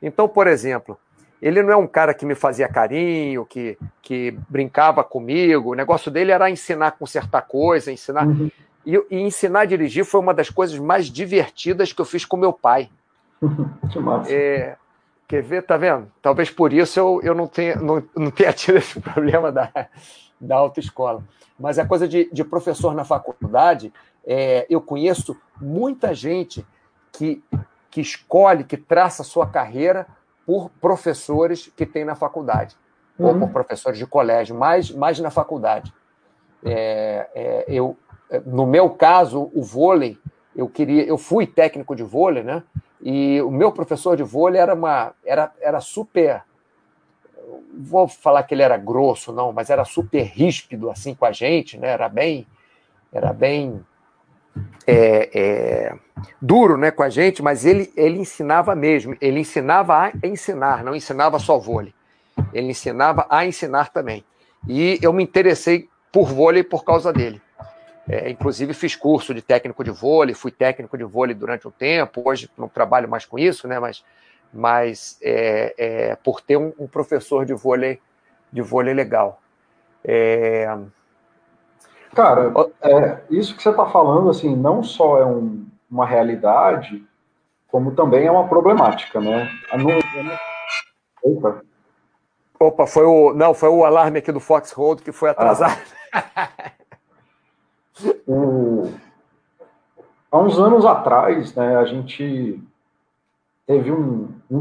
Então, por exemplo, ele não é um cara que me fazia carinho, que, que brincava comigo. O negócio dele era ensinar a consertar coisa, ensinar. Uhum. E, e, ensinar a dirigir foi uma das coisas mais divertidas que eu fiz com meu pai. que massa. É, quer ver, tá vendo? Talvez por isso eu, eu não, tenha, não, não tenha tido esse problema da, da autoescola. Mas a coisa de, de professor na faculdade, é, eu conheço muita gente que, que escolhe, que traça a sua carreira por professores que tem na faculdade, uhum. ou por professores de colégio, mais, mais na faculdade. É, é, eu, no meu caso, o vôlei, eu queria, eu fui técnico de vôlei, né? E o meu professor de vôlei era uma, era, era super, vou falar que ele era grosso, não, mas era super ríspido assim com a gente, né? Era bem, era bem é, é, duro, né, com a gente, mas ele, ele ensinava mesmo, ele ensinava a ensinar, não ensinava só vôlei, ele ensinava a ensinar também. E eu me interessei por vôlei por causa dele. É, inclusive fiz curso de técnico de vôlei, fui técnico de vôlei durante um tempo, hoje não trabalho mais com isso, né? Mas, mas é, é, por ter um, um, professor de vôlei de vôlei legal. É, Cara, é, isso que você está falando, assim, não só é um, uma realidade, como também é uma problemática, né? Opa. Opa, foi o. Não, foi o alarme aqui do Fox Road que foi atrasado. Ah. O... Há uns anos atrás, né, a gente teve um, um,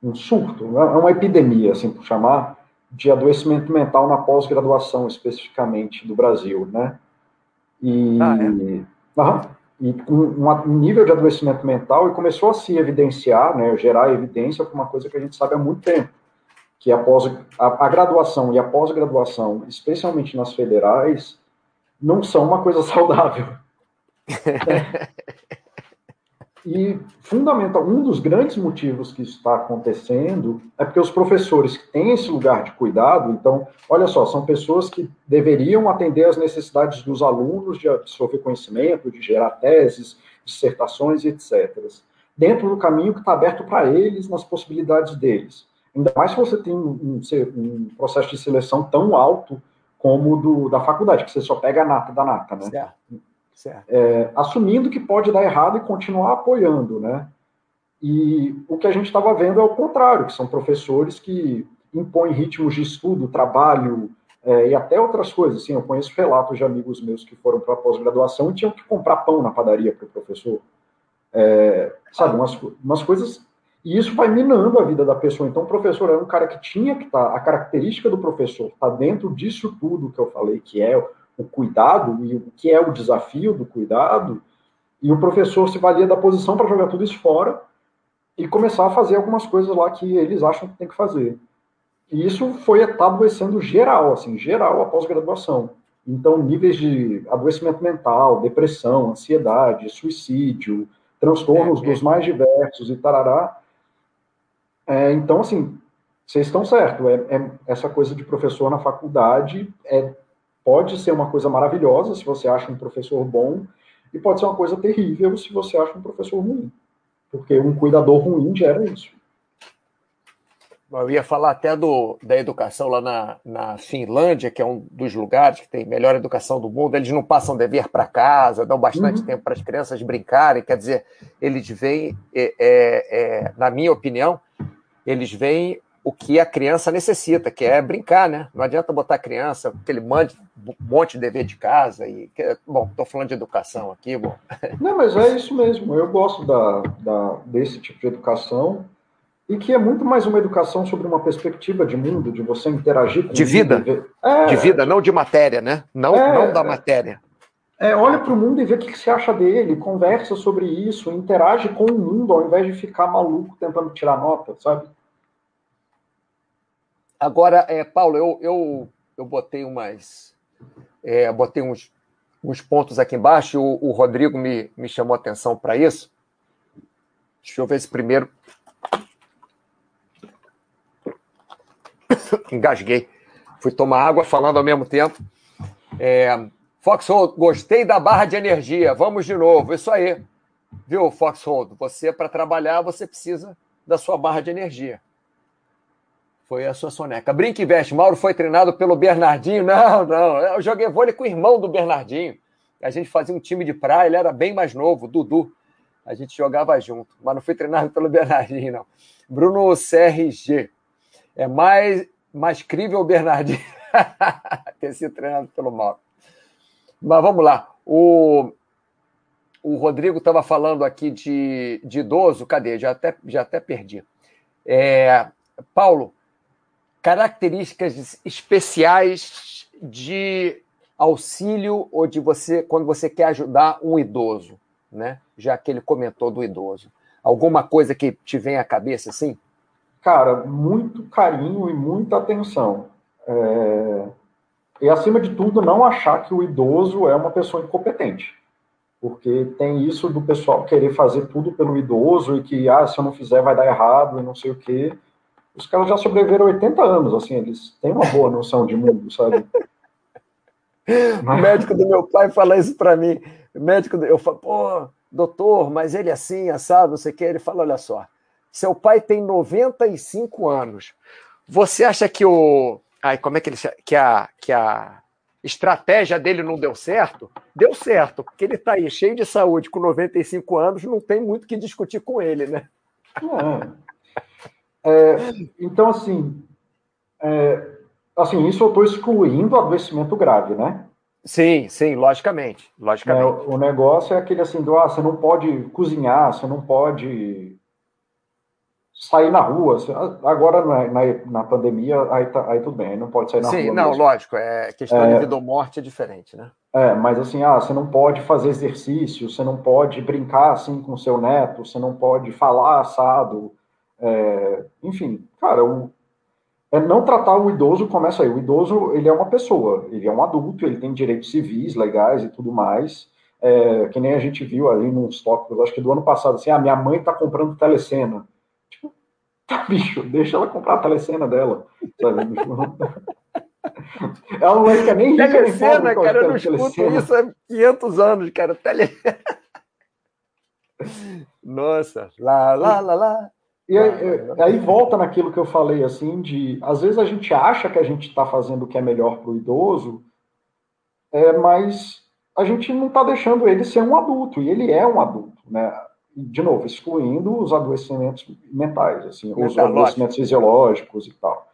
um surto, né, uma epidemia, assim por chamar, de adoecimento mental na pós-graduação, especificamente do Brasil, né? E, ah, é? e com um nível de adoecimento mental e começou a se evidenciar, né, gerar evidência para uma coisa que a gente sabe há muito tempo, que a, pós, a, a graduação e a pós-graduação, especialmente nas federais, não são uma coisa saudável. E, fundamental, um dos grandes motivos que isso está acontecendo é porque os professores que têm esse lugar de cuidado, então, olha só, são pessoas que deveriam atender às necessidades dos alunos de absorver conhecimento, de gerar teses, dissertações, etc. Dentro do caminho que está aberto para eles, nas possibilidades deles. Ainda mais se você tem um, um processo de seleção tão alto como do da faculdade, que você só pega a nata da nata, né? Certo. É, assumindo que pode dar errado e continuar apoiando, né? E o que a gente estava vendo é o contrário, que são professores que impõem ritmos de estudo, trabalho é, e até outras coisas. Assim, eu conheço relatos de amigos meus que foram para pós-graduação e tinham que comprar pão na padaria para o professor. É, sabe, umas, umas coisas E isso vai minando a vida da pessoa. Então, o professor é um cara que tinha que estar, tá, a característica do professor está dentro disso tudo que eu falei, que é o cuidado e o que é o desafio do cuidado, e o professor se valia da posição para jogar tudo isso fora e começar a fazer algumas coisas lá que eles acham que tem que fazer. E isso foi adoecendo geral, assim, geral a pós-graduação. Então, níveis de adoecimento mental, depressão, ansiedade, suicídio, transtornos é, é. dos mais diversos e tarará, é, então, assim, vocês estão certos. É, é, essa coisa de professor na faculdade é, pode ser uma coisa maravilhosa se você acha um professor bom, e pode ser uma coisa terrível se você acha um professor ruim. Porque um cuidador ruim gera isso. Eu ia falar até do, da educação lá na, na Finlândia, que é um dos lugares que tem melhor educação do mundo. Eles não passam dever para casa, dão bastante uhum. tempo para as crianças brincarem. Quer dizer, eles veem, é, é, é, na minha opinião, eles veem o que a criança necessita, que é brincar, né? Não adianta botar a criança, que ele mande um monte de dever de casa. e Bom, estou falando de educação aqui, bom. Não, mas é isso mesmo. Eu gosto da, da, desse tipo de educação e que é muito mais uma educação sobre uma perspectiva de mundo, de você interagir com De vida. É, de vida, não de matéria, né? Não, é, não da matéria. É, olha para o mundo e vê o que você acha dele, conversa sobre isso, interage com o mundo, ao invés de ficar maluco tentando tirar nota, sabe? Agora, é, Paulo, eu, eu, eu botei umas. É, botei uns, uns pontos aqui embaixo, o, o Rodrigo me, me chamou atenção para isso. Deixa eu ver se primeiro. Engasguei. Fui tomar água falando ao mesmo tempo. É, Foxhold, gostei da barra de energia. Vamos de novo. Isso aí. Viu, Foxhold? Você, para trabalhar, você precisa da sua barra de energia. Foi a sua soneca. Brinque e veste. Mauro foi treinado pelo Bernardinho. Não, não. Eu joguei vôlei com o irmão do Bernardinho. A gente fazia um time de praia, ele era bem mais novo, Dudu. A gente jogava junto, mas não fui treinado pelo Bernardinho, não. Bruno CRG. É mais, mais crível o Bernardinho ter sido treinado pelo Mauro. Mas vamos lá. O, o Rodrigo estava falando aqui de, de idoso. Cadê? Já até, já até perdi. É, Paulo, características especiais de auxílio ou de você quando você quer ajudar um idoso, né? Já que ele comentou do idoso. Alguma coisa que te vem à cabeça assim? Cara, muito carinho e muita atenção. É... E acima de tudo, não achar que o idoso é uma pessoa incompetente. Porque tem isso do pessoal querer fazer tudo pelo idoso e que, ah, se eu não fizer vai dar errado e não sei o quê os caras já sobreviveram 80 anos, assim, eles têm uma boa noção de mundo, sabe? O médico do meu pai fala isso para mim. O médico, eu falo, pô, doutor, mas ele é assim, assado, não sei o que. Ele fala: olha só, seu pai tem 95 anos. Você acha que o. Ai, como é que ele que a, que a estratégia dele não deu certo? Deu certo, porque ele está aí cheio de saúde com 95 anos, não tem muito que discutir com ele, né? É. É, então, assim, é, assim, isso eu estou excluindo adoecimento grave, né? Sim, sim, logicamente. logicamente. É, o negócio é aquele assim, do, ah, você não pode cozinhar, você não pode sair na rua. Agora, na, na, na pandemia, aí, tá, aí tudo bem, aí não pode sair na sim, rua. Sim, não, mesmo. lógico, é questão é, de vida ou morte é diferente, né? É, mas assim, ah, você não pode fazer exercício, você não pode brincar assim com seu neto, você não pode falar assado, é, enfim, cara, o, é não tratar o idoso começa aí. O idoso, ele é uma pessoa, ele é um adulto, ele tem direitos civis, legais e tudo mais. É, que nem a gente viu ali nos tópicos, acho que do ano passado, assim, a ah, minha mãe tá comprando telecena. Tipo, tá, bicho, deixa ela comprar a telecena dela. Sabe? ela não é nem rica Telecena, cara, eu não escuto isso há 500 anos, cara. Tele... Nossa, lá, lá, lá, lá. E aí, é, aí, volta naquilo que eu falei, assim, de às vezes a gente acha que a gente está fazendo o que é melhor para o idoso, é, mas a gente não está deixando ele ser um adulto, e ele é um adulto, né? De novo, excluindo os adoecimentos mentais, assim, os adoecimentos fisiológicos e tal.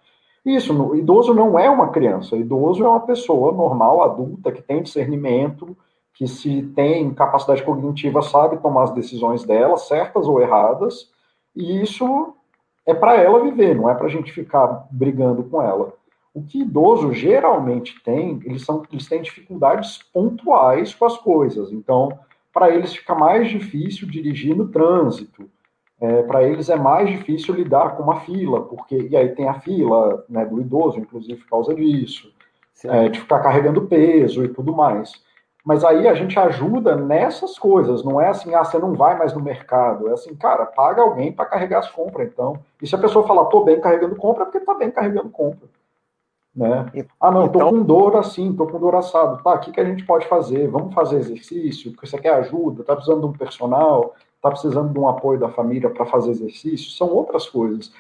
Isso, o idoso não é uma criança, o idoso é uma pessoa normal, adulta, que tem discernimento, que se tem capacidade cognitiva, sabe tomar as decisões dela, certas ou erradas, e isso é para ela viver, não é para a gente ficar brigando com ela. O que idoso geralmente tem, eles, são, eles têm dificuldades pontuais com as coisas. Então, para eles fica mais difícil dirigir no trânsito. É, para eles é mais difícil lidar com uma fila, porque e aí tem a fila né, do idoso, inclusive por causa disso, é, de ficar carregando peso e tudo mais. Mas aí a gente ajuda nessas coisas, não é assim, ah, você não vai mais no mercado. É assim, cara, paga alguém para carregar as compras, então. E se a pessoa falar, tô bem carregando compra, é porque tá bem carregando compra. Né? Ah, não, então... tô com dor assim, tô com dor assado. Tá, o que, que a gente pode fazer? Vamos fazer exercício? Porque você quer ajuda? Tá precisando de um personal? Tá precisando de um apoio da família para fazer exercício? São outras coisas.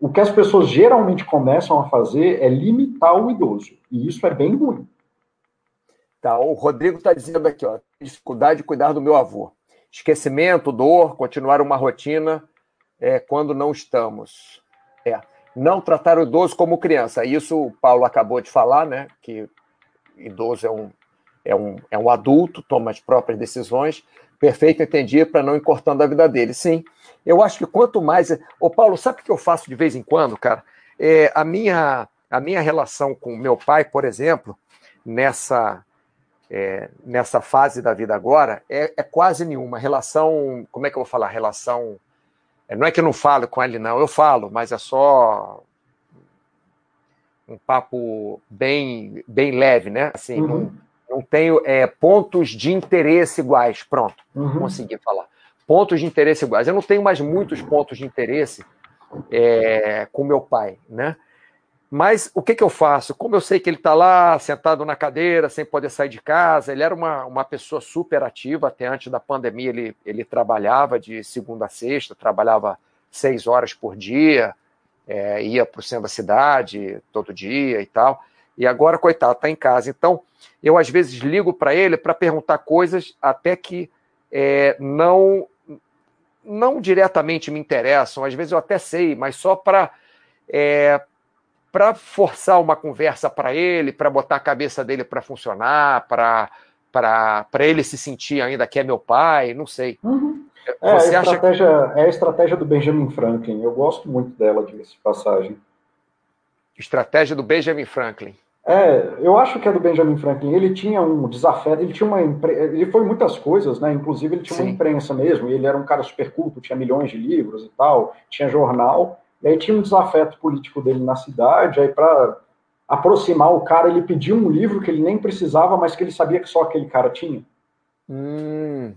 O que as pessoas geralmente começam a fazer é limitar o idoso. E isso é bem ruim. Tá, o Rodrigo está dizendo aqui, ó, dificuldade de cuidar do meu avô. Esquecimento, dor, continuar uma rotina é, quando não estamos. É não tratar o idoso como criança. Isso o Paulo acabou de falar, né? Que idoso é um, é um, é um adulto, toma as próprias decisões, perfeito entendido para não ir cortando a vida dele. Sim, eu acho que quanto mais. Ô, Paulo, sabe o que eu faço de vez em quando, cara? É, a, minha, a minha relação com meu pai, por exemplo, nessa. É, nessa fase da vida agora, é, é quase nenhuma. Relação, como é que eu vou falar? Relação é, não é que eu não falo com ele, não, eu falo, mas é só um papo bem, bem leve, né? Assim, uhum. não, não tenho é, pontos de interesse iguais. Pronto, uhum. consegui falar. Pontos de interesse iguais. Eu não tenho mais muitos pontos de interesse é, com meu pai, né? Mas o que, que eu faço? Como eu sei que ele está lá sentado na cadeira, sem poder sair de casa, ele era uma, uma pessoa super ativa, até antes da pandemia ele, ele trabalhava de segunda a sexta, trabalhava seis horas por dia, é, ia para o centro da cidade todo dia e tal. E agora, coitado, está em casa. Então, eu às vezes ligo para ele para perguntar coisas até que é, não, não diretamente me interessam. Às vezes eu até sei, mas só para. É, para forçar uma conversa para ele, para botar a cabeça dele para funcionar, para ele se sentir ainda que é meu pai, não sei. Uhum. É, Você a estratégia, que... é a estratégia do Benjamin Franklin. Eu gosto muito dela, de passagem. Estratégia do Benjamin Franklin. É, eu acho que é do Benjamin Franklin. Ele tinha um desafeto, ele tinha uma ele foi muitas coisas, né? Inclusive ele tinha Sim. uma imprensa mesmo. Ele era um cara super culto, tinha milhões de livros e tal, tinha jornal. E aí tinha um desafeto político dele na cidade, aí para aproximar o cara, ele pediu um livro que ele nem precisava, mas que ele sabia que só aquele cara tinha. Hum,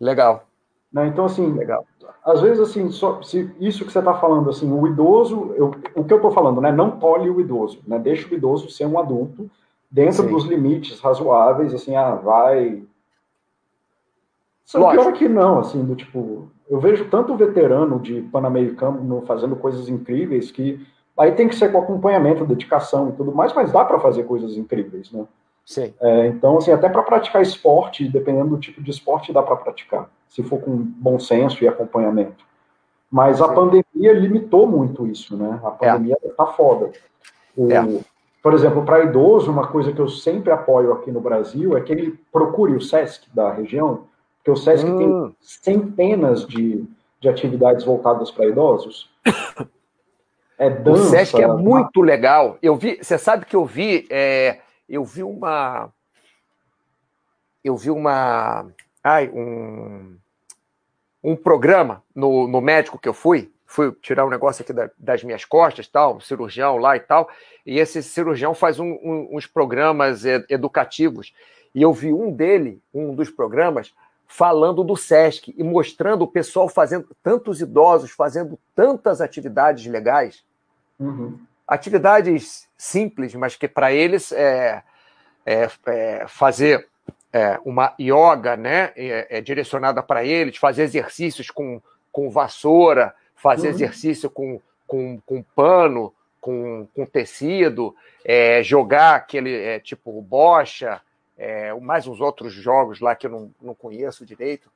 legal. Né? Então, assim, legal. às vezes, assim, só, se isso que você está falando, assim, o idoso, eu, o que eu estou falando, né? Não tolhe o idoso, né? Deixa o idoso ser um adulto dentro Sim. dos limites razoáveis, assim, ah, vai. Só pior que não, assim, do tipo, eu vejo tanto veterano de Pan-Americano fazendo coisas incríveis que aí tem que ser com acompanhamento, dedicação e tudo mais, mas dá para fazer coisas incríveis, né? Sim. É, então, assim, até para praticar esporte, dependendo do tipo de esporte, dá para praticar, se for com bom senso e acompanhamento. Mas Sim. a pandemia limitou muito isso, né? A pandemia é. tá foda. O, é. Por exemplo, para idoso, uma coisa que eu sempre apoio aqui no Brasil é que ele procure o SESC da região, porque o SESC hum. tem centenas de, de atividades voltadas para idosos. É dança, o SESC é muito legal. Eu vi, você sabe que eu vi, é, eu vi uma, eu vi uma, ai, um, um programa no, no médico que eu fui, fui tirar um negócio aqui da, das minhas costas, tal, um cirurgião lá e tal, e esse cirurgião faz um, um, uns programas educativos, e eu vi um dele, um dos programas, falando do SESC e mostrando o pessoal fazendo, tantos idosos fazendo tantas atividades legais. Uhum. Atividades simples, mas que para eles é, é, é fazer é, uma yoga né, é, é direcionada para eles, fazer exercícios com, com vassoura, fazer uhum. exercício com, com, com pano, com, com tecido, é, jogar aquele é, tipo bocha, é, mais uns outros jogos lá que eu não, não conheço direito,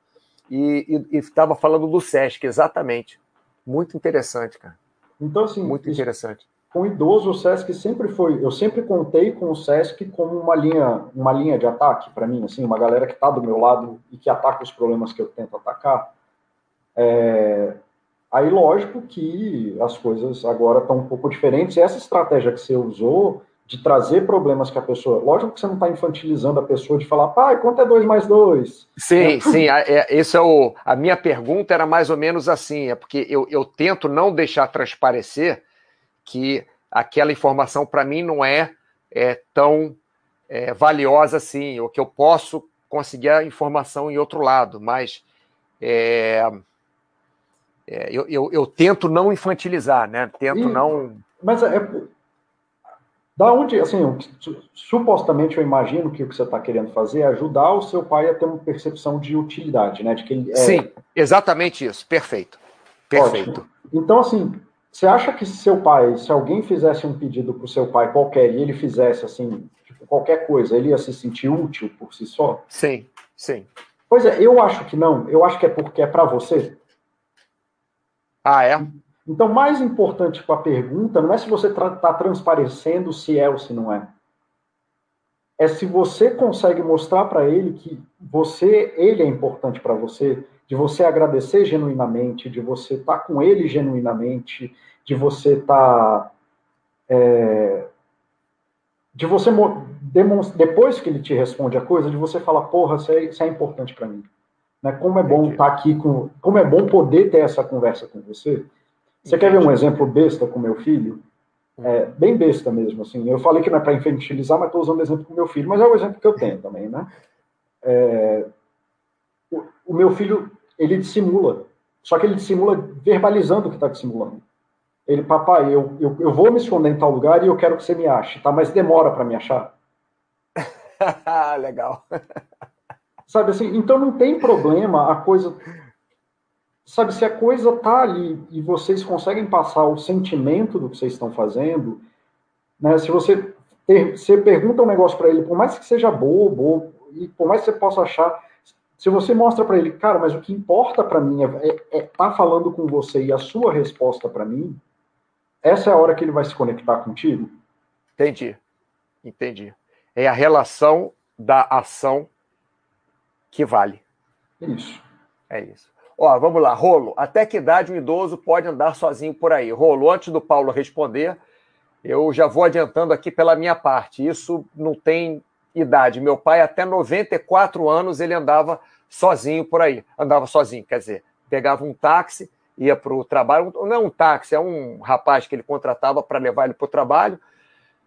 e estava falando do Sesc, exatamente. Muito interessante, cara. Então, assim, muito interessante. Com idoso, o Sesc sempre foi. Eu sempre contei com o Sesc como uma linha, uma linha de ataque para mim, assim, uma galera que está do meu lado e que ataca os problemas que eu tento atacar. É, Aí, lógico que as coisas agora estão um pouco diferentes. E essa estratégia que você usou de trazer problemas que a pessoa. Lógico que você não está infantilizando a pessoa de falar, pai, quanto é 2 mais 2? Sim, é. sim. É, isso é o, a minha pergunta era mais ou menos assim, é porque eu, eu tento não deixar transparecer que aquela informação para mim não é, é tão é, valiosa assim, ou que eu posso conseguir a informação em outro lado, mas é, é, eu, eu, eu, tento não infantilizar, né? Tento e, não. Mas é, da onde, assim, supostamente eu imagino que o que você está querendo fazer é ajudar o seu pai a ter uma percepção de utilidade, né? De que ele é... Sim, exatamente isso. Perfeito. Perfeito. Ótimo. Então, assim, você acha que se seu pai, se alguém fizesse um pedido para o seu pai qualquer e ele fizesse assim, tipo, qualquer coisa, ele ia se sentir útil por si só? Sim, sim. Pois é, eu acho que não. Eu acho que é porque é para você. Ah, é? Então, mais importante com a pergunta não é se você está tra transparecendo se é ou se não é. É se você consegue mostrar para ele que você, ele é importante para você, de você agradecer genuinamente, de você estar tá com ele genuinamente, de você estar. Tá, é, de você depois que ele te responde a coisa, de você falar, porra, isso é, isso é importante para mim. Né? Como é bom estar tá aqui com. Como é bom poder ter essa conversa com você. Você quer ver um exemplo besta com meu filho? Hum. É, bem besta mesmo, assim. Eu falei que não é para infantilizar, mas estou usando o exemplo com meu filho, mas é o exemplo que eu tenho também, né? É, o, o, meu filho, ele dissimula, só que ele dissimula verbalizando o que está dissimulando. Ele, papai, eu, eu, eu vou me esconder em tal lugar e eu quero que você me ache, tá? Mas demora para me achar. Legal. Sabe assim, então não tem problema a coisa sabe, se a coisa tá ali e vocês conseguem passar o sentimento do que vocês estão fazendo, né? Se você ter, você pergunta um negócio para ele, por mais que seja bobo, e por mais que você possa achar, se você mostra para ele, cara, mas o que importa para mim é estar é, é tá falando com você e a sua resposta para mim, essa é a hora que ele vai se conectar contigo. Entendi, entendi. É a relação da ação que vale. Isso. É isso. Ó, vamos lá, Rolo. Até que idade um idoso pode andar sozinho por aí? Rolo, antes do Paulo responder, eu já vou adiantando aqui pela minha parte. Isso não tem idade. Meu pai, até 94 anos, ele andava sozinho por aí. Andava sozinho, quer dizer, pegava um táxi, ia para o trabalho. Não é um táxi, é um rapaz que ele contratava para levar ele para o trabalho.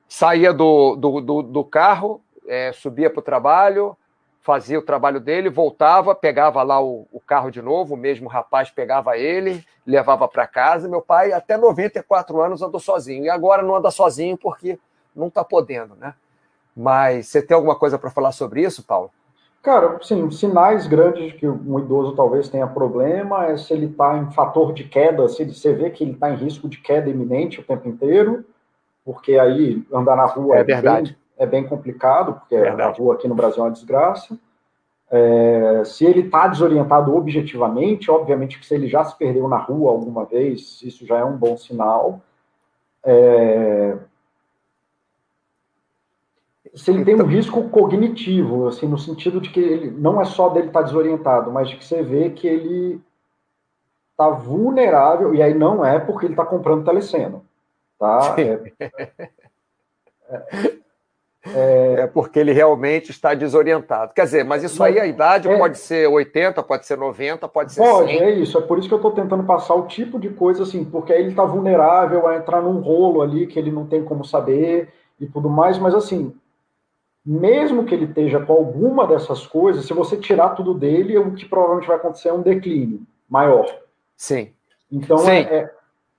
Saía do, do, do, do carro, é, subia para o trabalho, fazia o trabalho dele, voltava, pegava lá o, o carro de novo, o mesmo rapaz pegava ele, levava para casa. Meu pai, até 94 anos, andou sozinho. E agora não anda sozinho porque não está podendo, né? Mas você tem alguma coisa para falar sobre isso, Paulo? Cara, sim, sinais grandes de que um idoso talvez tenha problema é se ele está em fator de queda, se você vê que ele está em risco de queda iminente o tempo inteiro, porque aí andar na rua é, é verdade. Bem, é bem complicado, porque Verdade. a rua aqui no Brasil é uma desgraça. É, se ele está desorientado objetivamente, obviamente que se ele já se perdeu na rua alguma vez, isso já é um bom sinal. É, se ele tem um risco cognitivo, assim, no sentido de que ele não é só dele estar tá desorientado, mas de que você vê que ele está vulnerável, e aí não é porque ele está comprando telecena, tá? É, é, porque ele realmente está desorientado. Quer dizer, mas isso aí, a idade é... pode ser 80, pode ser 90, pode ser Pode, 100. é isso. É por isso que eu estou tentando passar o tipo de coisa assim, porque aí ele está vulnerável a entrar num rolo ali que ele não tem como saber e tudo mais, mas assim, mesmo que ele esteja com alguma dessas coisas, se você tirar tudo dele, o que provavelmente vai acontecer é um declínio maior. Sim. Então Sim. É, é,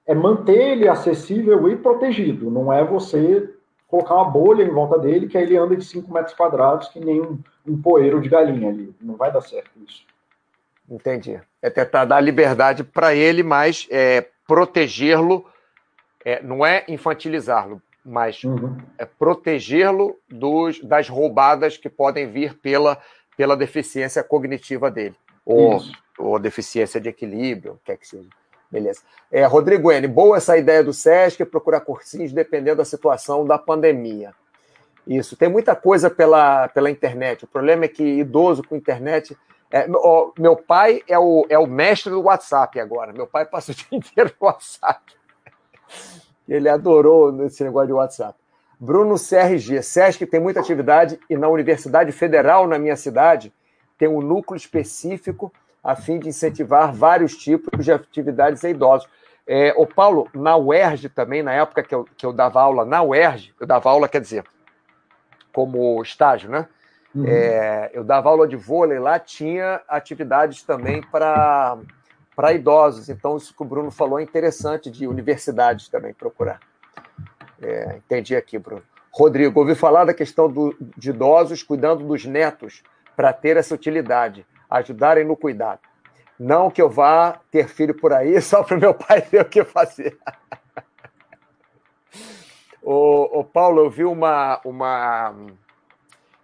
é manter ele acessível e protegido, não é você colocar uma bolha em volta dele, que aí ele anda de 5 metros quadrados, que nem um, um poeiro de galinha ali. Não vai dar certo isso. Entendi. É tentar dar liberdade para ele, mas é, protegê-lo, é, não é infantilizá-lo, mas uhum. é protegê-lo das roubadas que podem vir pela, pela deficiência cognitiva dele, ou, ou deficiência de equilíbrio, o que é que seja. Beleza. É, Rodrigo N, boa essa ideia do SESC, procurar cursinhos dependendo da situação da pandemia. Isso, tem muita coisa pela, pela internet. O problema é que idoso com internet É, ó, meu pai é o, é o mestre do WhatsApp agora. Meu pai passa o dia inteiro no WhatsApp. Ele adorou esse negócio de WhatsApp. Bruno CRG. SESC tem muita atividade e na Universidade Federal, na minha cidade, tem um núcleo específico a fim de incentivar vários tipos de atividades a idosos. É, o Paulo, na UERJ também, na época que eu, que eu dava aula na UERJ, eu dava aula, quer dizer, como estágio, né? Uhum. É, eu dava aula de vôlei lá, tinha atividades também para idosos. Então, isso que o Bruno falou é interessante, de universidades também procurar. É, entendi aqui, Bruno. Rodrigo, ouvi falar da questão do, de idosos cuidando dos netos para ter essa utilidade, ajudarem no cuidado. Não que eu vá ter filho por aí só para meu pai ter o que fazer. o, o, Paulo, eu vi uma, uma,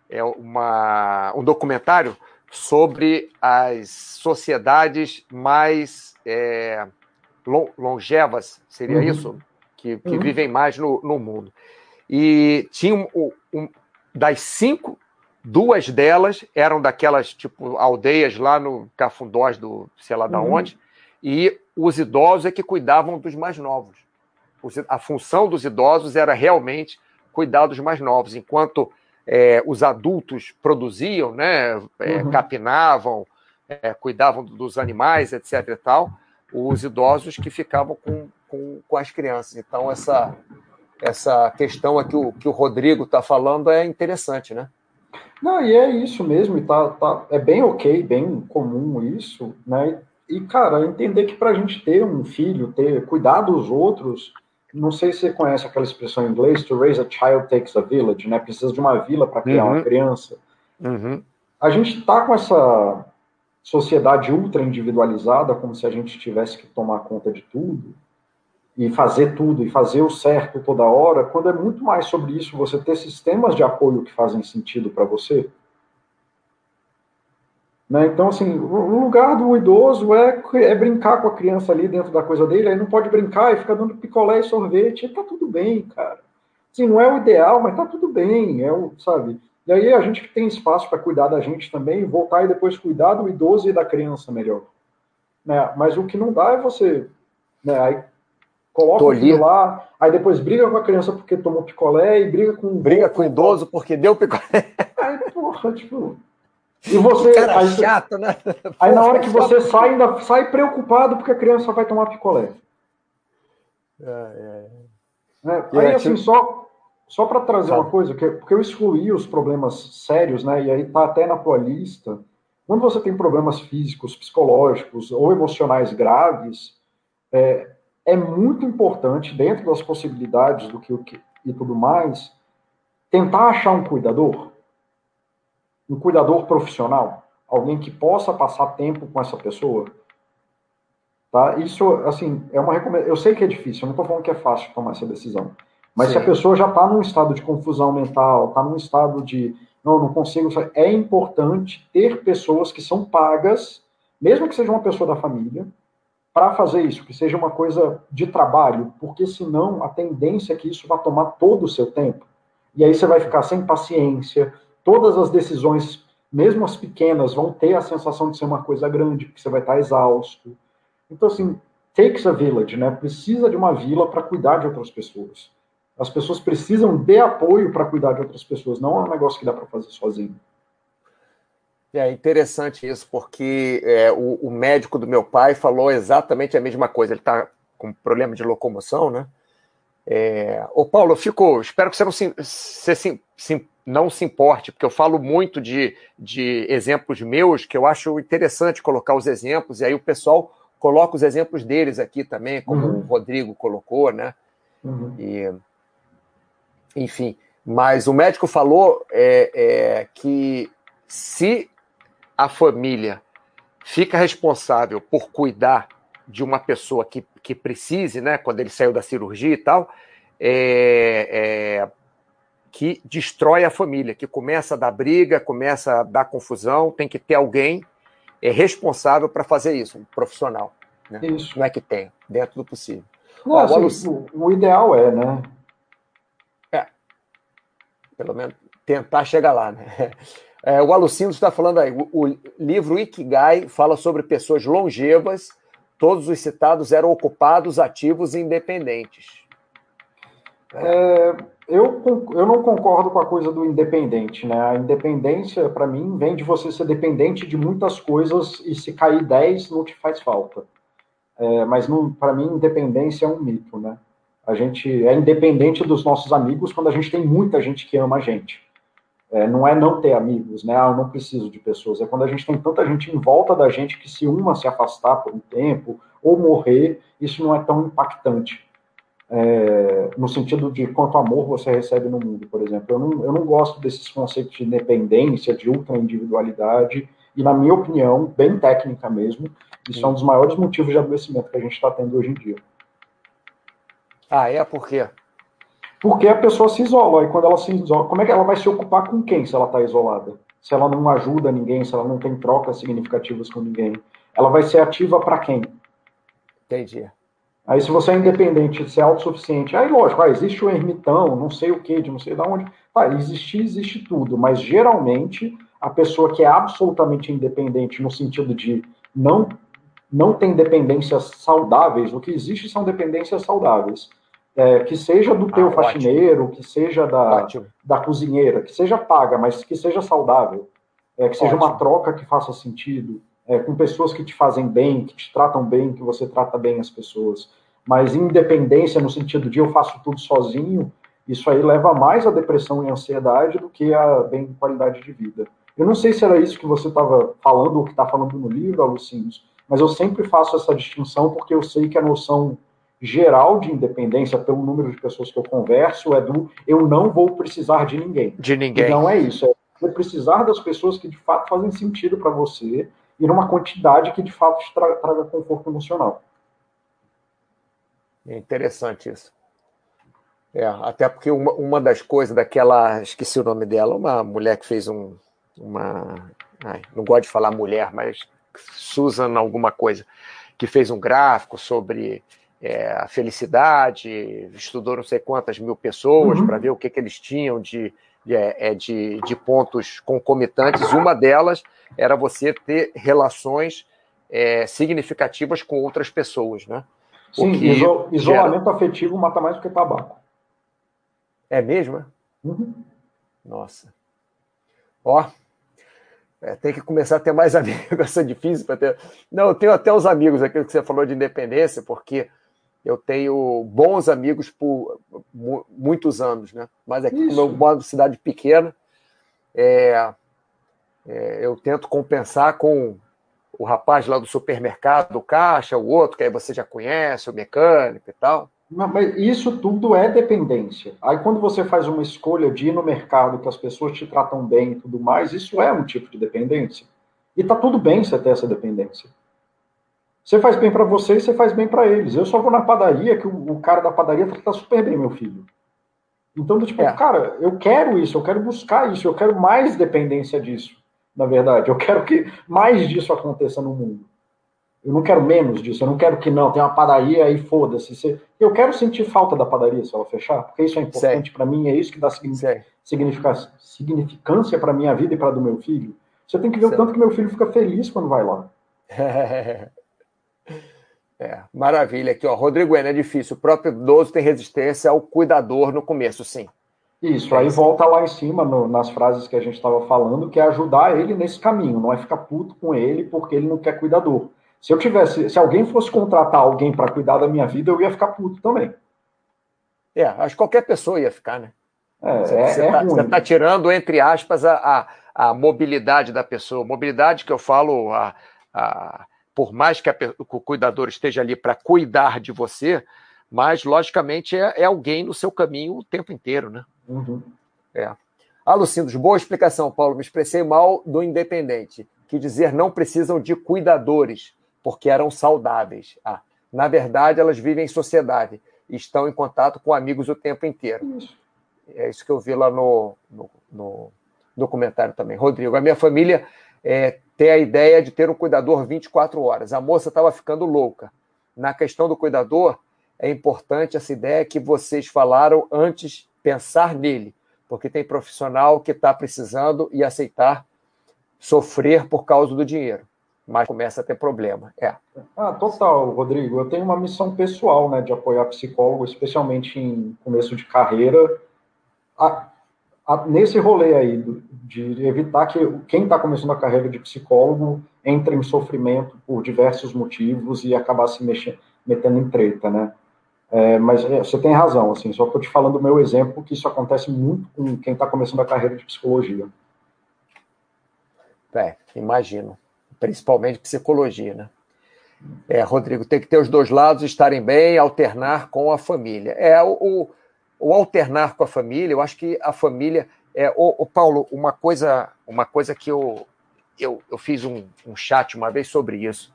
é uma, um documentário sobre as sociedades mais é, longevas, seria uhum. isso? Que, que uhum. vivem mais no, no mundo. E tinha um, um, das cinco Duas delas eram daquelas, tipo, aldeias lá no Cafundós do sei lá da uhum. onde, e os idosos é que cuidavam dos mais novos. A função dos idosos era realmente cuidar dos mais novos, enquanto é, os adultos produziam, né, é, uhum. capinavam, é, cuidavam dos animais, etc. e tal, os idosos que ficavam com, com, com as crianças. Então, essa, essa questão aqui o, que o Rodrigo está falando é interessante, né? Não, e é isso mesmo, e tá, tá, é bem ok, bem comum isso, né? E, cara, entender que para a gente ter um filho, ter cuidar dos outros, não sei se você conhece aquela expressão em inglês, to raise a child takes a village, né? Precisa de uma vila para criar uhum. uma criança. Uhum. A gente está com essa sociedade ultra individualizada, como se a gente tivesse que tomar conta de tudo, e fazer tudo, e fazer o certo toda hora, quando é muito mais sobre isso, você ter sistemas de apoio que fazem sentido para você. Né? Então, assim, o lugar do idoso é, é brincar com a criança ali dentro da coisa dele, aí não pode brincar e ficar dando picolé e sorvete, e tá tudo bem, cara. Assim, não é o ideal, mas tá tudo bem, é o, sabe? E aí a gente que tem espaço para cuidar da gente também, voltar e depois cuidar do idoso e da criança melhor. Né? Mas o que não dá é você né, aí Coloca o filho lá, aí depois briga com a criança porque tomou picolé e briga com. Briga com o idoso porque deu picolé. Aí, porra, tipo. E você. Cara aí, chato, né? Aí na hora que você sai, ainda sai preocupado porque a criança vai tomar picolé. É, é. É, aí, é, assim, só, só para trazer uma coisa, que, porque eu excluí os problemas sérios, né? E aí tá até na tua lista. Quando você tem problemas físicos, psicológicos ou emocionais graves, é, é muito importante, dentro das possibilidades do que, e tudo mais, tentar achar um cuidador, um cuidador profissional, alguém que possa passar tempo com essa pessoa. Tá? Isso, assim, é uma recomendação. Eu sei que é difícil, eu não estou falando que é fácil tomar essa decisão. Mas Sim. se a pessoa já está num estado de confusão mental, está num estado de não, não consigo, é importante ter pessoas que são pagas, mesmo que seja uma pessoa da família, para fazer isso, que seja uma coisa de trabalho, porque senão a tendência é que isso vá tomar todo o seu tempo. E aí você vai ficar sem paciência, todas as decisões, mesmo as pequenas, vão ter a sensação de ser uma coisa grande, porque você vai estar exausto. Então, assim, takes a village, né? Precisa de uma vila para cuidar de outras pessoas. As pessoas precisam de apoio para cuidar de outras pessoas, não é um negócio que dá para fazer sozinho. É interessante isso, porque é, o, o, médico do meu pai falou exatamente a mesma coisa. Ele está com problema de locomoção, né? É, ô Paulo, eu fico, espero que você não se, você se, se, não se importe, porque eu falo muito de, de exemplos meus, que eu acho interessante colocar os exemplos, e aí o pessoal coloca os exemplos deles aqui também, como uhum. o Rodrigo colocou, né? Uhum. E, enfim, mas o médico falou é, é que se a família fica responsável por cuidar de uma pessoa que, que precise, né, quando ele saiu da cirurgia e tal, é, é, que destrói a família, que começa a dar briga, começa a dar confusão, tem que ter alguém é, responsável para fazer isso, um profissional. Né? Isso. Não é que tem, dentro do possível. Não, Ó, assim, o, o ideal é, né? É. Pelo menos tentar chegar lá, né? É, o Alucindo está falando aí, o, o, livro Ikigai fala sobre pessoas longevas, todos os citados eram ocupados, ativos e independentes. É, eu, eu não concordo com a coisa do independente, né? A independência, para mim, vem de você ser dependente de muitas coisas e se cair 10 não te faz falta. É, mas para mim, independência é um mito, né? A gente é independente dos nossos amigos quando a gente tem muita gente que ama a gente. É, não é não ter amigos, né? Ah, eu não preciso de pessoas. É quando a gente tem tanta gente em volta da gente que se uma se afastar por um tempo ou morrer, isso não é tão impactante. É, no sentido de quanto amor você recebe no mundo, por exemplo. Eu não, eu não gosto desses conceitos de independência, de ultra individualidade, e na minha opinião, bem técnica mesmo, isso é um dos maiores motivos de adoecimento que a gente está tendo hoje em dia. Ah, é? Por quê? Porque a pessoa se isola, e quando ela se isola, como é que ela vai se ocupar com quem se ela está isolada? Se ela não ajuda ninguém, se ela não tem trocas significativas com ninguém, ela vai ser ativa para quem? Entendi. Aí, se você é independente, se é autossuficiente, aí, lógico, ah, existe o ermitão, não sei o que, de não sei de onde. Tá, existir, existe tudo, mas geralmente a pessoa que é absolutamente independente, no sentido de não, não tem dependências saudáveis, o que existe são dependências saudáveis é, que seja do teu ah, faxineiro, ótimo. que seja da, da cozinheira, que seja paga, mas que seja saudável, é, que seja ótimo. uma troca que faça sentido, é, com pessoas que te fazem bem, que te tratam bem, que você trata bem as pessoas. Mas independência no sentido de eu faço tudo sozinho, isso aí leva mais a depressão e ansiedade do que a bem qualidade de vida. Eu não sei se era isso que você estava falando ou que está falando no livro, Alucinos, mas eu sempre faço essa distinção porque eu sei que a noção geral de independência, pelo número de pessoas que eu converso, é do eu não vou precisar de ninguém. De ninguém. não é isso. É você precisar das pessoas que de fato fazem sentido para você e numa quantidade que de fato te tra traga conforto emocional. É interessante isso. É, até porque uma, uma das coisas daquela, esqueci o nome dela, uma mulher que fez um, uma, ai, não gosto de falar mulher, mas Susan alguma coisa, que fez um gráfico sobre é, a felicidade, estudou não sei quantas mil pessoas uhum. para ver o que, que eles tinham de, de, é, de, de, pontos concomitantes. Uma delas era você ter relações é, significativas com outras pessoas, né? Sim, iso isolamento gera... afetivo mata mais do que tabaco. É mesmo? É? Uhum. Nossa. Ó, é, tem que começar a ter mais amigos. Essa é difícil para ter. Não, eu tenho até os amigos, aquilo que você falou de independência, porque eu tenho bons amigos por muitos anos, né? Mas aqui, como eu moro em cidade pequena, é, é, eu tento compensar com o rapaz lá do supermercado, do caixa, o outro, que aí você já conhece, o mecânico e tal. Mas isso tudo é dependência. Aí quando você faz uma escolha de ir no mercado, que as pessoas te tratam bem e tudo mais, isso é um tipo de dependência. E tá tudo bem você ter essa dependência. Você faz bem para você e você faz bem para eles. Eu só vou na padaria que o, o cara da padaria trata super bem meu filho. Então, tipo, é. cara, eu quero isso, eu quero buscar isso, eu quero mais dependência disso, na verdade. Eu quero que mais disso aconteça no mundo. Eu não quero menos disso, eu não quero que não, tem uma padaria e foda-se. Eu quero sentir falta da padaria se ela fechar, porque isso é importante para mim, é isso que dá significância, significância para minha vida e para do meu filho. Você tem que ver certo. o tanto que meu filho fica feliz quando vai lá. É, maravilha. Aqui, ó. Rodrigo N, é difícil. O próprio idoso tem resistência ao cuidador no começo, sim. Isso, aí volta lá em cima no, nas frases que a gente estava falando, que é ajudar ele nesse caminho, não é ficar puto com ele porque ele não quer cuidador. Se eu tivesse, se alguém fosse contratar alguém para cuidar da minha vida, eu ia ficar puto também. É, acho que qualquer pessoa ia ficar, né? É, você é, está é tá tirando, entre aspas, a, a, a, mobilidade da pessoa. Mobilidade que eu falo, a, a por mais que, a, o cuidador esteja ali para cuidar de você, mas logicamente é, é, alguém no seu caminho o tempo inteiro, né? Uhum. É. Alucindos, boa explicação, Paulo. Me expressei mal do independente. Que dizer não precisam de cuidadores, porque eram saudáveis. Ah, na verdade, elas vivem em sociedade e estão em contato com amigos o tempo inteiro. Isso. É isso que eu vi lá no, no, no documentário também. Rodrigo, a minha família é, ter a ideia de ter um cuidador 24 horas. A moça estava ficando louca. Na questão do cuidador, é importante essa ideia que vocês falaram antes, pensar nele, porque tem profissional que está precisando e aceitar sofrer por causa do dinheiro, mas começa a ter problema. É. Ah, total, Rodrigo. Eu tenho uma missão pessoal, né, de apoiar psicólogo, especialmente em começo de carreira. A, a, nesse rolê aí de evitar que quem está começando a carreira de psicólogo entre em sofrimento por diversos motivos e acabar se mexendo, metendo em treta, né? É, mas é, você tem razão, assim, só estou te falando o meu exemplo, que isso acontece muito com quem está começando a carreira de psicologia. É, imagino. Principalmente psicologia, né? É, Rodrigo, tem que ter os dois lados estarem bem, alternar com a família. É, o, o, o alternar com a família, eu acho que a família. É, o, o Paulo, uma coisa, uma coisa que eu, eu, eu fiz um, um chat uma vez sobre isso,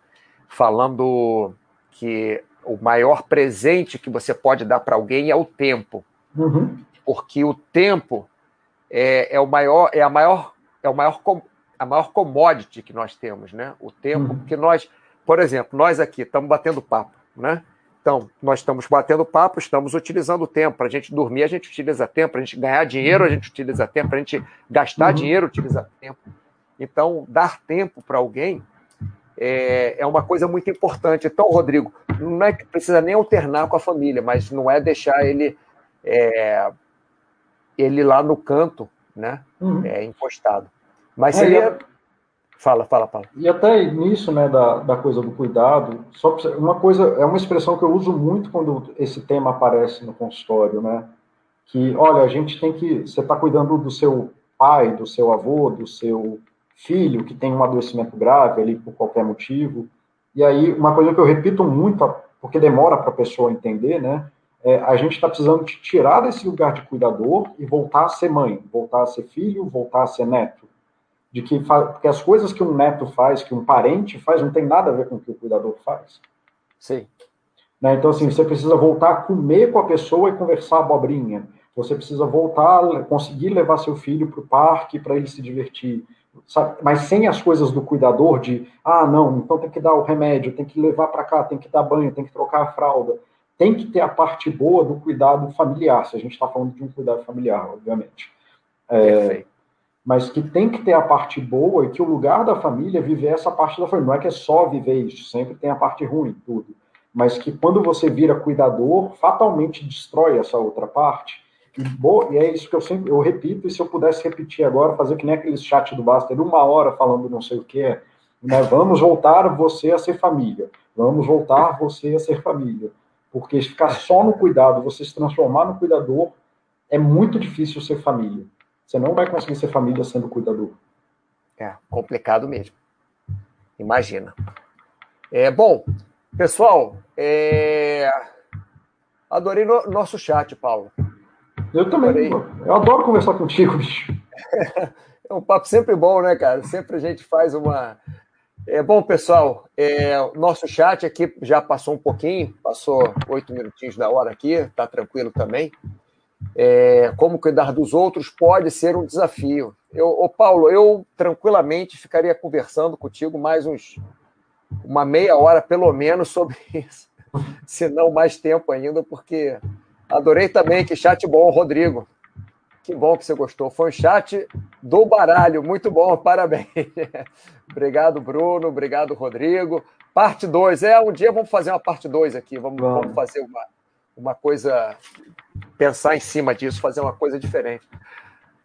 falando que o maior presente que você pode dar para alguém é o tempo. Uhum. Porque o tempo é, é, o maior, é a maior, é o maior, a maior commodity que nós temos, né? O tempo, uhum. porque nós, por exemplo, nós aqui estamos batendo papo, né? Então, nós estamos batendo papo, estamos utilizando o tempo. Para a gente dormir, a gente utiliza tempo. Para a gente ganhar dinheiro, a gente utiliza tempo. Para a gente gastar uhum. dinheiro, utiliza tempo. Então, dar tempo para alguém é, é uma coisa muito importante. Então, Rodrigo, não é que precisa nem alternar com a família, mas não é deixar ele é, ele lá no canto, né? Uhum. É, encostado. Mas é, seria. Fala, fala, fala. E até nisso, né, da, da coisa do cuidado, só uma coisa, é uma expressão que eu uso muito quando esse tema aparece no consultório, né? Que, olha, a gente tem que. Você está cuidando do seu pai, do seu avô, do seu filho que tem um adoecimento grave ali por qualquer motivo. E aí, uma coisa que eu repito muito, porque demora para a pessoa entender, né? É, a gente está precisando te tirar desse lugar de cuidador e voltar a ser mãe, voltar a ser filho, voltar a ser neto. De que porque as coisas que um neto faz, que um parente faz, não tem nada a ver com o que o cuidador faz. Sim. Né? Então, assim, você precisa voltar a comer com a pessoa e conversar abobrinha. Você precisa voltar, conseguir levar seu filho para o parque para ele se divertir sabe? mas sem as coisas do cuidador de, ah, não, então tem que dar o remédio, tem que levar para cá, tem que dar banho, tem que trocar a fralda. Tem que ter a parte boa do cuidado familiar, se a gente está falando de um cuidado familiar, obviamente. É, mas que tem que ter a parte boa e que o lugar da família viver essa parte da família. Não é que é só viver isso, sempre tem a parte ruim, tudo. Mas que quando você vira cuidador, fatalmente destrói essa outra parte e, boa, e é isso que eu sempre eu repito, e se eu pudesse repetir agora, fazer que nem aquele chat do Baster, uma hora falando não sei o que, né? vamos voltar você a ser família, vamos voltar você a ser família. Porque ficar só no cuidado, você se transformar no cuidador, é muito difícil ser família. Você não vai conseguir ser família sendo cuidador. É, complicado mesmo. Imagina. É, bom, pessoal, é... adorei no nosso chat, Paulo. Eu também. Eu adoro conversar contigo, bicho. É um papo sempre bom, né, cara? Sempre a gente faz uma. É bom, pessoal. É, nosso chat aqui já passou um pouquinho, passou oito minutinhos da hora aqui, tá tranquilo também. É, como cuidar dos outros pode ser um desafio. Eu, ô Paulo, eu tranquilamente ficaria conversando contigo mais uns uma meia hora pelo menos sobre isso, se não mais tempo ainda, porque Adorei também, que chat bom, Rodrigo. Que bom que você gostou. Foi um chat do baralho, muito bom, parabéns. obrigado, Bruno, obrigado, Rodrigo. Parte 2, é, um dia vamos fazer uma parte 2 aqui, vamos, vamos fazer uma, uma coisa, pensar em cima disso, fazer uma coisa diferente.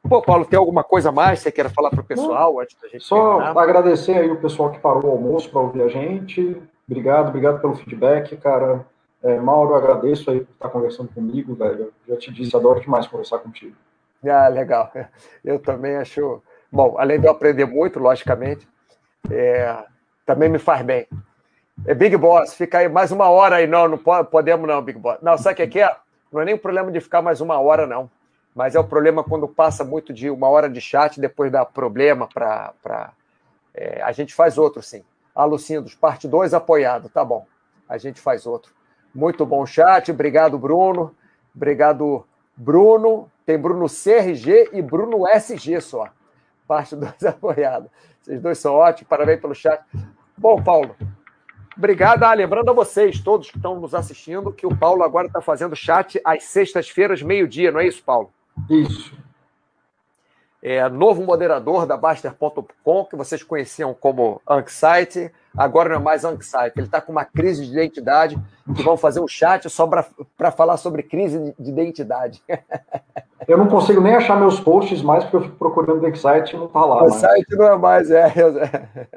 Pô, Paulo, tem alguma coisa mais que você queira falar para o pessoal antes da gente Só terminar? agradecer aí o pessoal que parou o almoço para ouvir a gente. Obrigado, obrigado pelo feedback, cara. É, Mauro, agradeço aí por estar conversando comigo, velho. Já te disse, adoro demais conversar contigo. Ah, legal. Eu também acho. Bom, além de eu aprender muito, logicamente, é... também me faz bem. É Big Boss, fica aí mais uma hora aí. Não, não podemos, não, Big Boss. Não, sabe o que é? Não é nem o problema de ficar mais uma hora, não. Mas é o problema quando passa muito de uma hora de chat, depois dá problema para. Pra... É, a gente faz outro, sim. Alucindos, parte 2 apoiado, tá bom. A gente faz outro. Muito bom chat, obrigado, Bruno. Obrigado, Bruno. Tem Bruno CRG e Bruno SG só. Parte 2 apoiado. Vocês dois são ótimos, parabéns pelo chat. Bom, Paulo, obrigado. Ah, lembrando a vocês, todos que estão nos assistindo, que o Paulo agora está fazendo chat às sextas-feiras, meio-dia, não é isso, Paulo? Isso. É, novo moderador da Baster.com, que vocês conheciam como Anxiety, agora não é mais Anxiety. Ele está com uma crise de identidade, que vão fazer um chat só para falar sobre crise de identidade. Eu não consigo nem achar meus posts mais, porque eu fico procurando o site e não está lá. O site não é mais, é, é.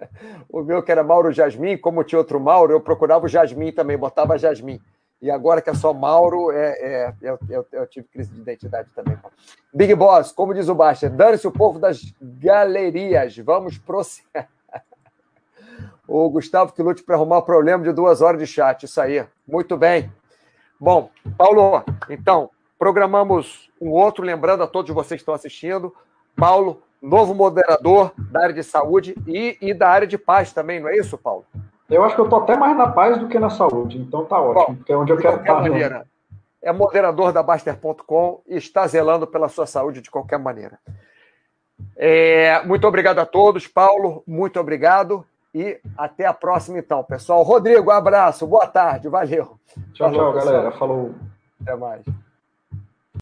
O meu que era Mauro Jasmin, como tinha outro Mauro, eu procurava o Jasmin também, botava Jasmin. E agora que é só Mauro, é, é eu, eu, eu, tive crise de identidade também. Big Boss, como diz o Baixa, dane-se o povo das galerias, vamos prosseguir. o Gustavo que lute para arrumar o problema de duas horas de chat, isso aí. Muito bem. Bom, Paulo, então, programamos um outro, lembrando a todos vocês que estão assistindo, Paulo, novo moderador da área de saúde e, e da área de paz também, não é isso, Paulo? Eu acho que eu estou até mais na paz do que na saúde, então tá ótimo, Bom, porque é onde eu quero estar. Maneira, é moderador da Baster.com e está zelando pela sua saúde de qualquer maneira. É, muito obrigado a todos, Paulo, muito obrigado e até a próxima então, pessoal. Rodrigo, abraço, boa tarde, valeu. Tchau, Falou, tchau, pessoal. galera. Falou. Até mais.